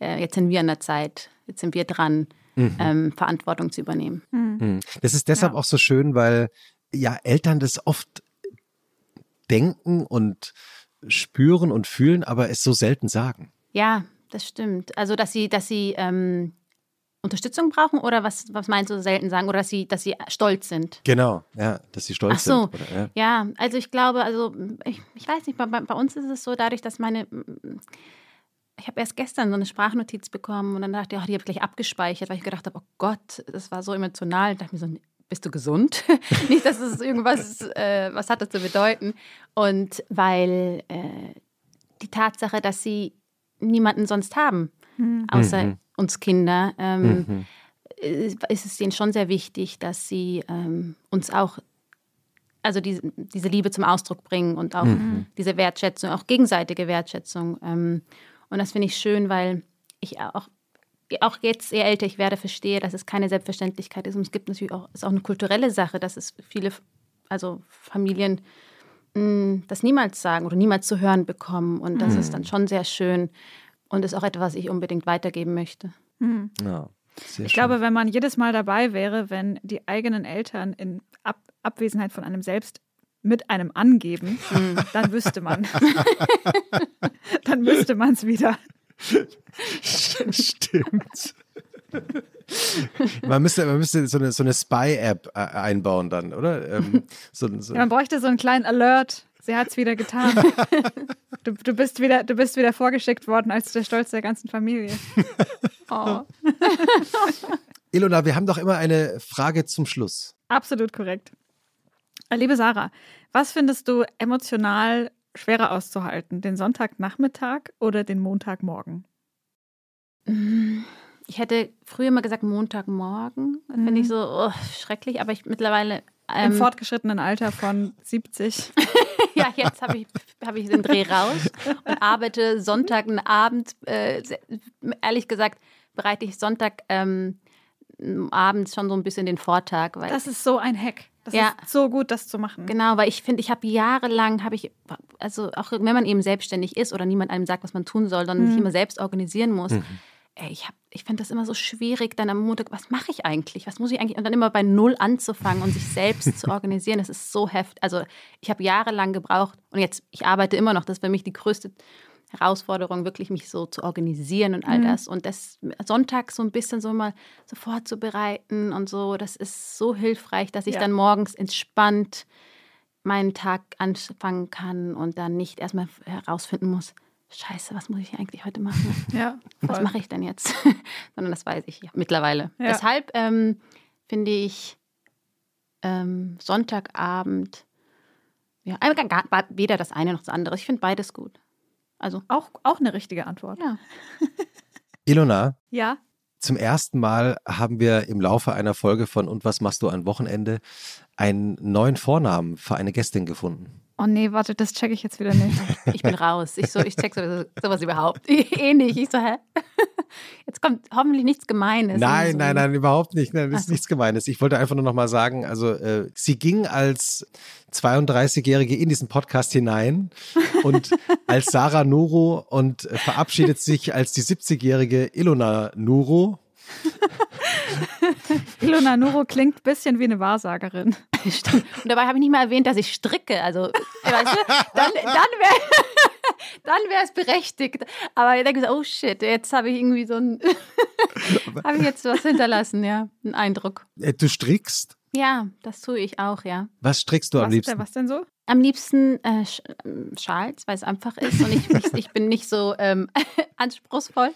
äh, jetzt sind wir an der Zeit, jetzt sind wir dran, ähm, Verantwortung zu übernehmen. Hm. Das ist deshalb Ja. auch so schön, weil ja Eltern das oft denken und spüren und fühlen, aber es so selten sagen. Ja, das stimmt. Also, dass sie, dass sie ähm, Unterstützung brauchen oder was, was meinst du selten sagen? Oder dass sie, dass sie stolz sind? Genau, ja, dass sie stolz Ach so. sind. Oder, ja. Ja, also ich glaube, also ich, ich weiß nicht, bei, bei uns ist es so, dadurch, dass meine, ich habe erst gestern so eine Sprachnotiz bekommen und dann dachte ich, ach, die habe ich gleich abgespeichert, weil ich gedacht habe, oh Gott, das war so emotional. Ich dachte mir so, bist du gesund? nicht, dass es irgendwas, äh, was hat das zu bedeuten? Und weil äh, die Tatsache, dass sie niemanden sonst haben, außer Mhm. Uns Kinder, ähm, Mhm. ist es denen schon sehr wichtig, dass sie ähm, uns auch, also diese, diese Liebe zum Ausdruck bringen und auch Mhm. diese Wertschätzung, auch gegenseitige Wertschätzung. Ähm, und das finde ich schön, weil ich auch, auch jetzt, je älter ich werde, verstehe, dass es keine Selbstverständlichkeit ist. Und es gibt natürlich auch, es ist auch eine kulturelle Sache, dass es viele, also Familien mh, das niemals sagen oder niemals zu hören bekommen. Und das ist dann schon sehr schön und ist auch etwas, was ich unbedingt weitergeben möchte. Ja, sehr Ich schön. glaube, wenn man jedes Mal dabei wäre, wenn die eigenen Eltern in Ab Abwesenheit von einem selbst mit einem angeben, dann wüsste man. dann müsste man es wieder. Stimmt. man müsste, man müsste so eine, so eine Spy-App äh, einbauen dann, oder? Ähm, so, so, Ja, man bräuchte so einen kleinen Alert. Sie hat es wieder getan. Du, du, bist wieder, du bist wieder vorgeschickt worden als der Stolz der ganzen Familie. Oh, Ilona, wir haben doch immer eine Frage zum Schluss. absolut korrekt. Liebe Sarah, was findest du emotional schwerer auszuhalten? Den Sonntagnachmittag oder den Montagmorgen? Ich hätte früher mal gesagt Montagmorgen. Das Finde ich so oh, schrecklich, aber ich mittlerweile. Im Ähm, fortgeschrittenen Alter von 70. ja, jetzt habe ich, hab ich den Dreh raus und arbeite Sonntagabend. Äh, ehrlich gesagt, bereite ich Sonntag ähm, abends schon so ein bisschen den Vortag. Weil Das ist so ein Hack. Das Ja. ist so gut, das zu machen. Genau, weil ich finde, ich habe jahrelang, habe ich, also auch wenn man eben selbstständig ist oder niemand einem sagt, was man tun soll, sondern sich immer selbst organisieren muss. Ey, ich hab, ich finde das immer so schwierig, dann am Montag, was mache ich eigentlich? Was muss ich eigentlich? Und dann immer bei Null anzufangen und sich selbst zu organisieren, das ist so heftig. Also ich habe jahrelang gebraucht und jetzt, ich arbeite immer noch, das ist für mich die größte Herausforderung, wirklich mich so zu organisieren und all das. Und das Sonntag so ein bisschen so mal so vorzubereiten und so, das ist so hilfreich, dass ich Ja. dann morgens entspannt meinen Tag anfangen kann und dann nicht erstmal herausfinden muss, scheiße, was muss ich eigentlich heute machen? Ja, Was mache ich denn jetzt? Sondern das weiß ich ja, mittlerweile. Ja. Deshalb ähm, finde ich ähm, Sonntagabend, ja, gar- weder das eine noch das andere. Ich finde beides gut. Also, Auch, auch eine richtige Antwort. ja. Ilona, Ja. zum ersten Mal haben wir im Laufe einer Folge von Und was machst du am Wochenende einen neuen Vornamen für eine Gästin gefunden. Oh nee, warte, das checke ich jetzt wieder nicht. Ich bin raus. Ich, so, ich check sowas, sowas überhaupt eh nicht. Ich so, hä? Jetzt kommt hoffentlich nichts Gemeines. Nein, So- nein, nein, überhaupt nicht. Nein, ist so. nichts Gemeines. Ich wollte einfach nur noch mal sagen, also äh, sie ging als 32-Jährige in diesen Podcast hinein und als Sarah Nuro und äh, verabschiedet sich als die 70-jährige Ilona Nuro. Ilona Nuro klingt ein bisschen wie eine Wahrsagerin. Stimmt. Und dabei habe ich nicht mal erwähnt, dass ich stricke. Also, weißt du, dann, dann wäre es berechtigt. Aber ich denke so, oh shit, jetzt habe ich irgendwie so ein, habe ich jetzt was hinterlassen, ja, einen Eindruck. Äh, du strickst. Ja, das tue ich auch, ja. Was strickst du am Was, liebsten? denn, was denn so? Am liebsten äh, Sch ähm, Schals, weil es einfach ist und ich, ich, ich bin nicht so ähm, anspruchsvoll.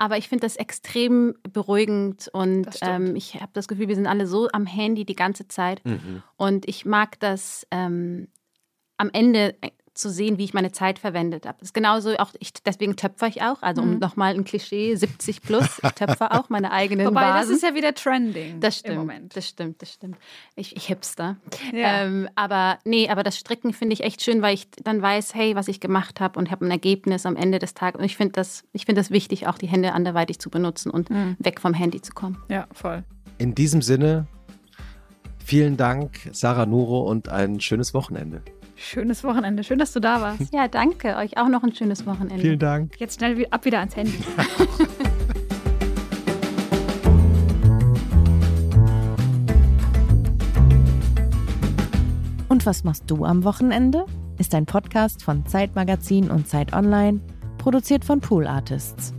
Aber ich finde das extrem beruhigend und ähm, ich habe das Gefühl, wir sind alle so am Handy die ganze Zeit. Mhm. Und ich mag das ähm, am Ende zu sehen, wie ich meine Zeit verwendet habe. Das ist genauso auch, ich, deswegen töpfer ich auch. Also um Mhm. nochmal ein Klischee, 70 plus, ich töpfer auch meine eigenen Wobei, das Vasen. ist ja wieder trending Das stimmt, im Moment. das stimmt, das stimmt. Ich, ich hipster. Ja. Ähm, aber nee, aber das Stricken finde ich echt schön, weil ich dann weiß, hey, was ich gemacht habe und habe ein Ergebnis am Ende des Tages. Und ich finde das, ich finde das wichtig, auch die Hände anderweitig zu benutzen und Mhm. weg vom Handy zu kommen. Ja, voll. In diesem Sinne, vielen Dank, Sarah Nuro, und ein schönes Wochenende. Schönes Wochenende. Schön, dass du da warst. Ja, danke. Euch auch noch ein schönes Wochenende. Dank. Jetzt schnell ab wieder ans Handy. Und was machst du am Wochenende? Ist ein Podcast von Zeitmagazin und Zeit Online, produziert von Pool Artists.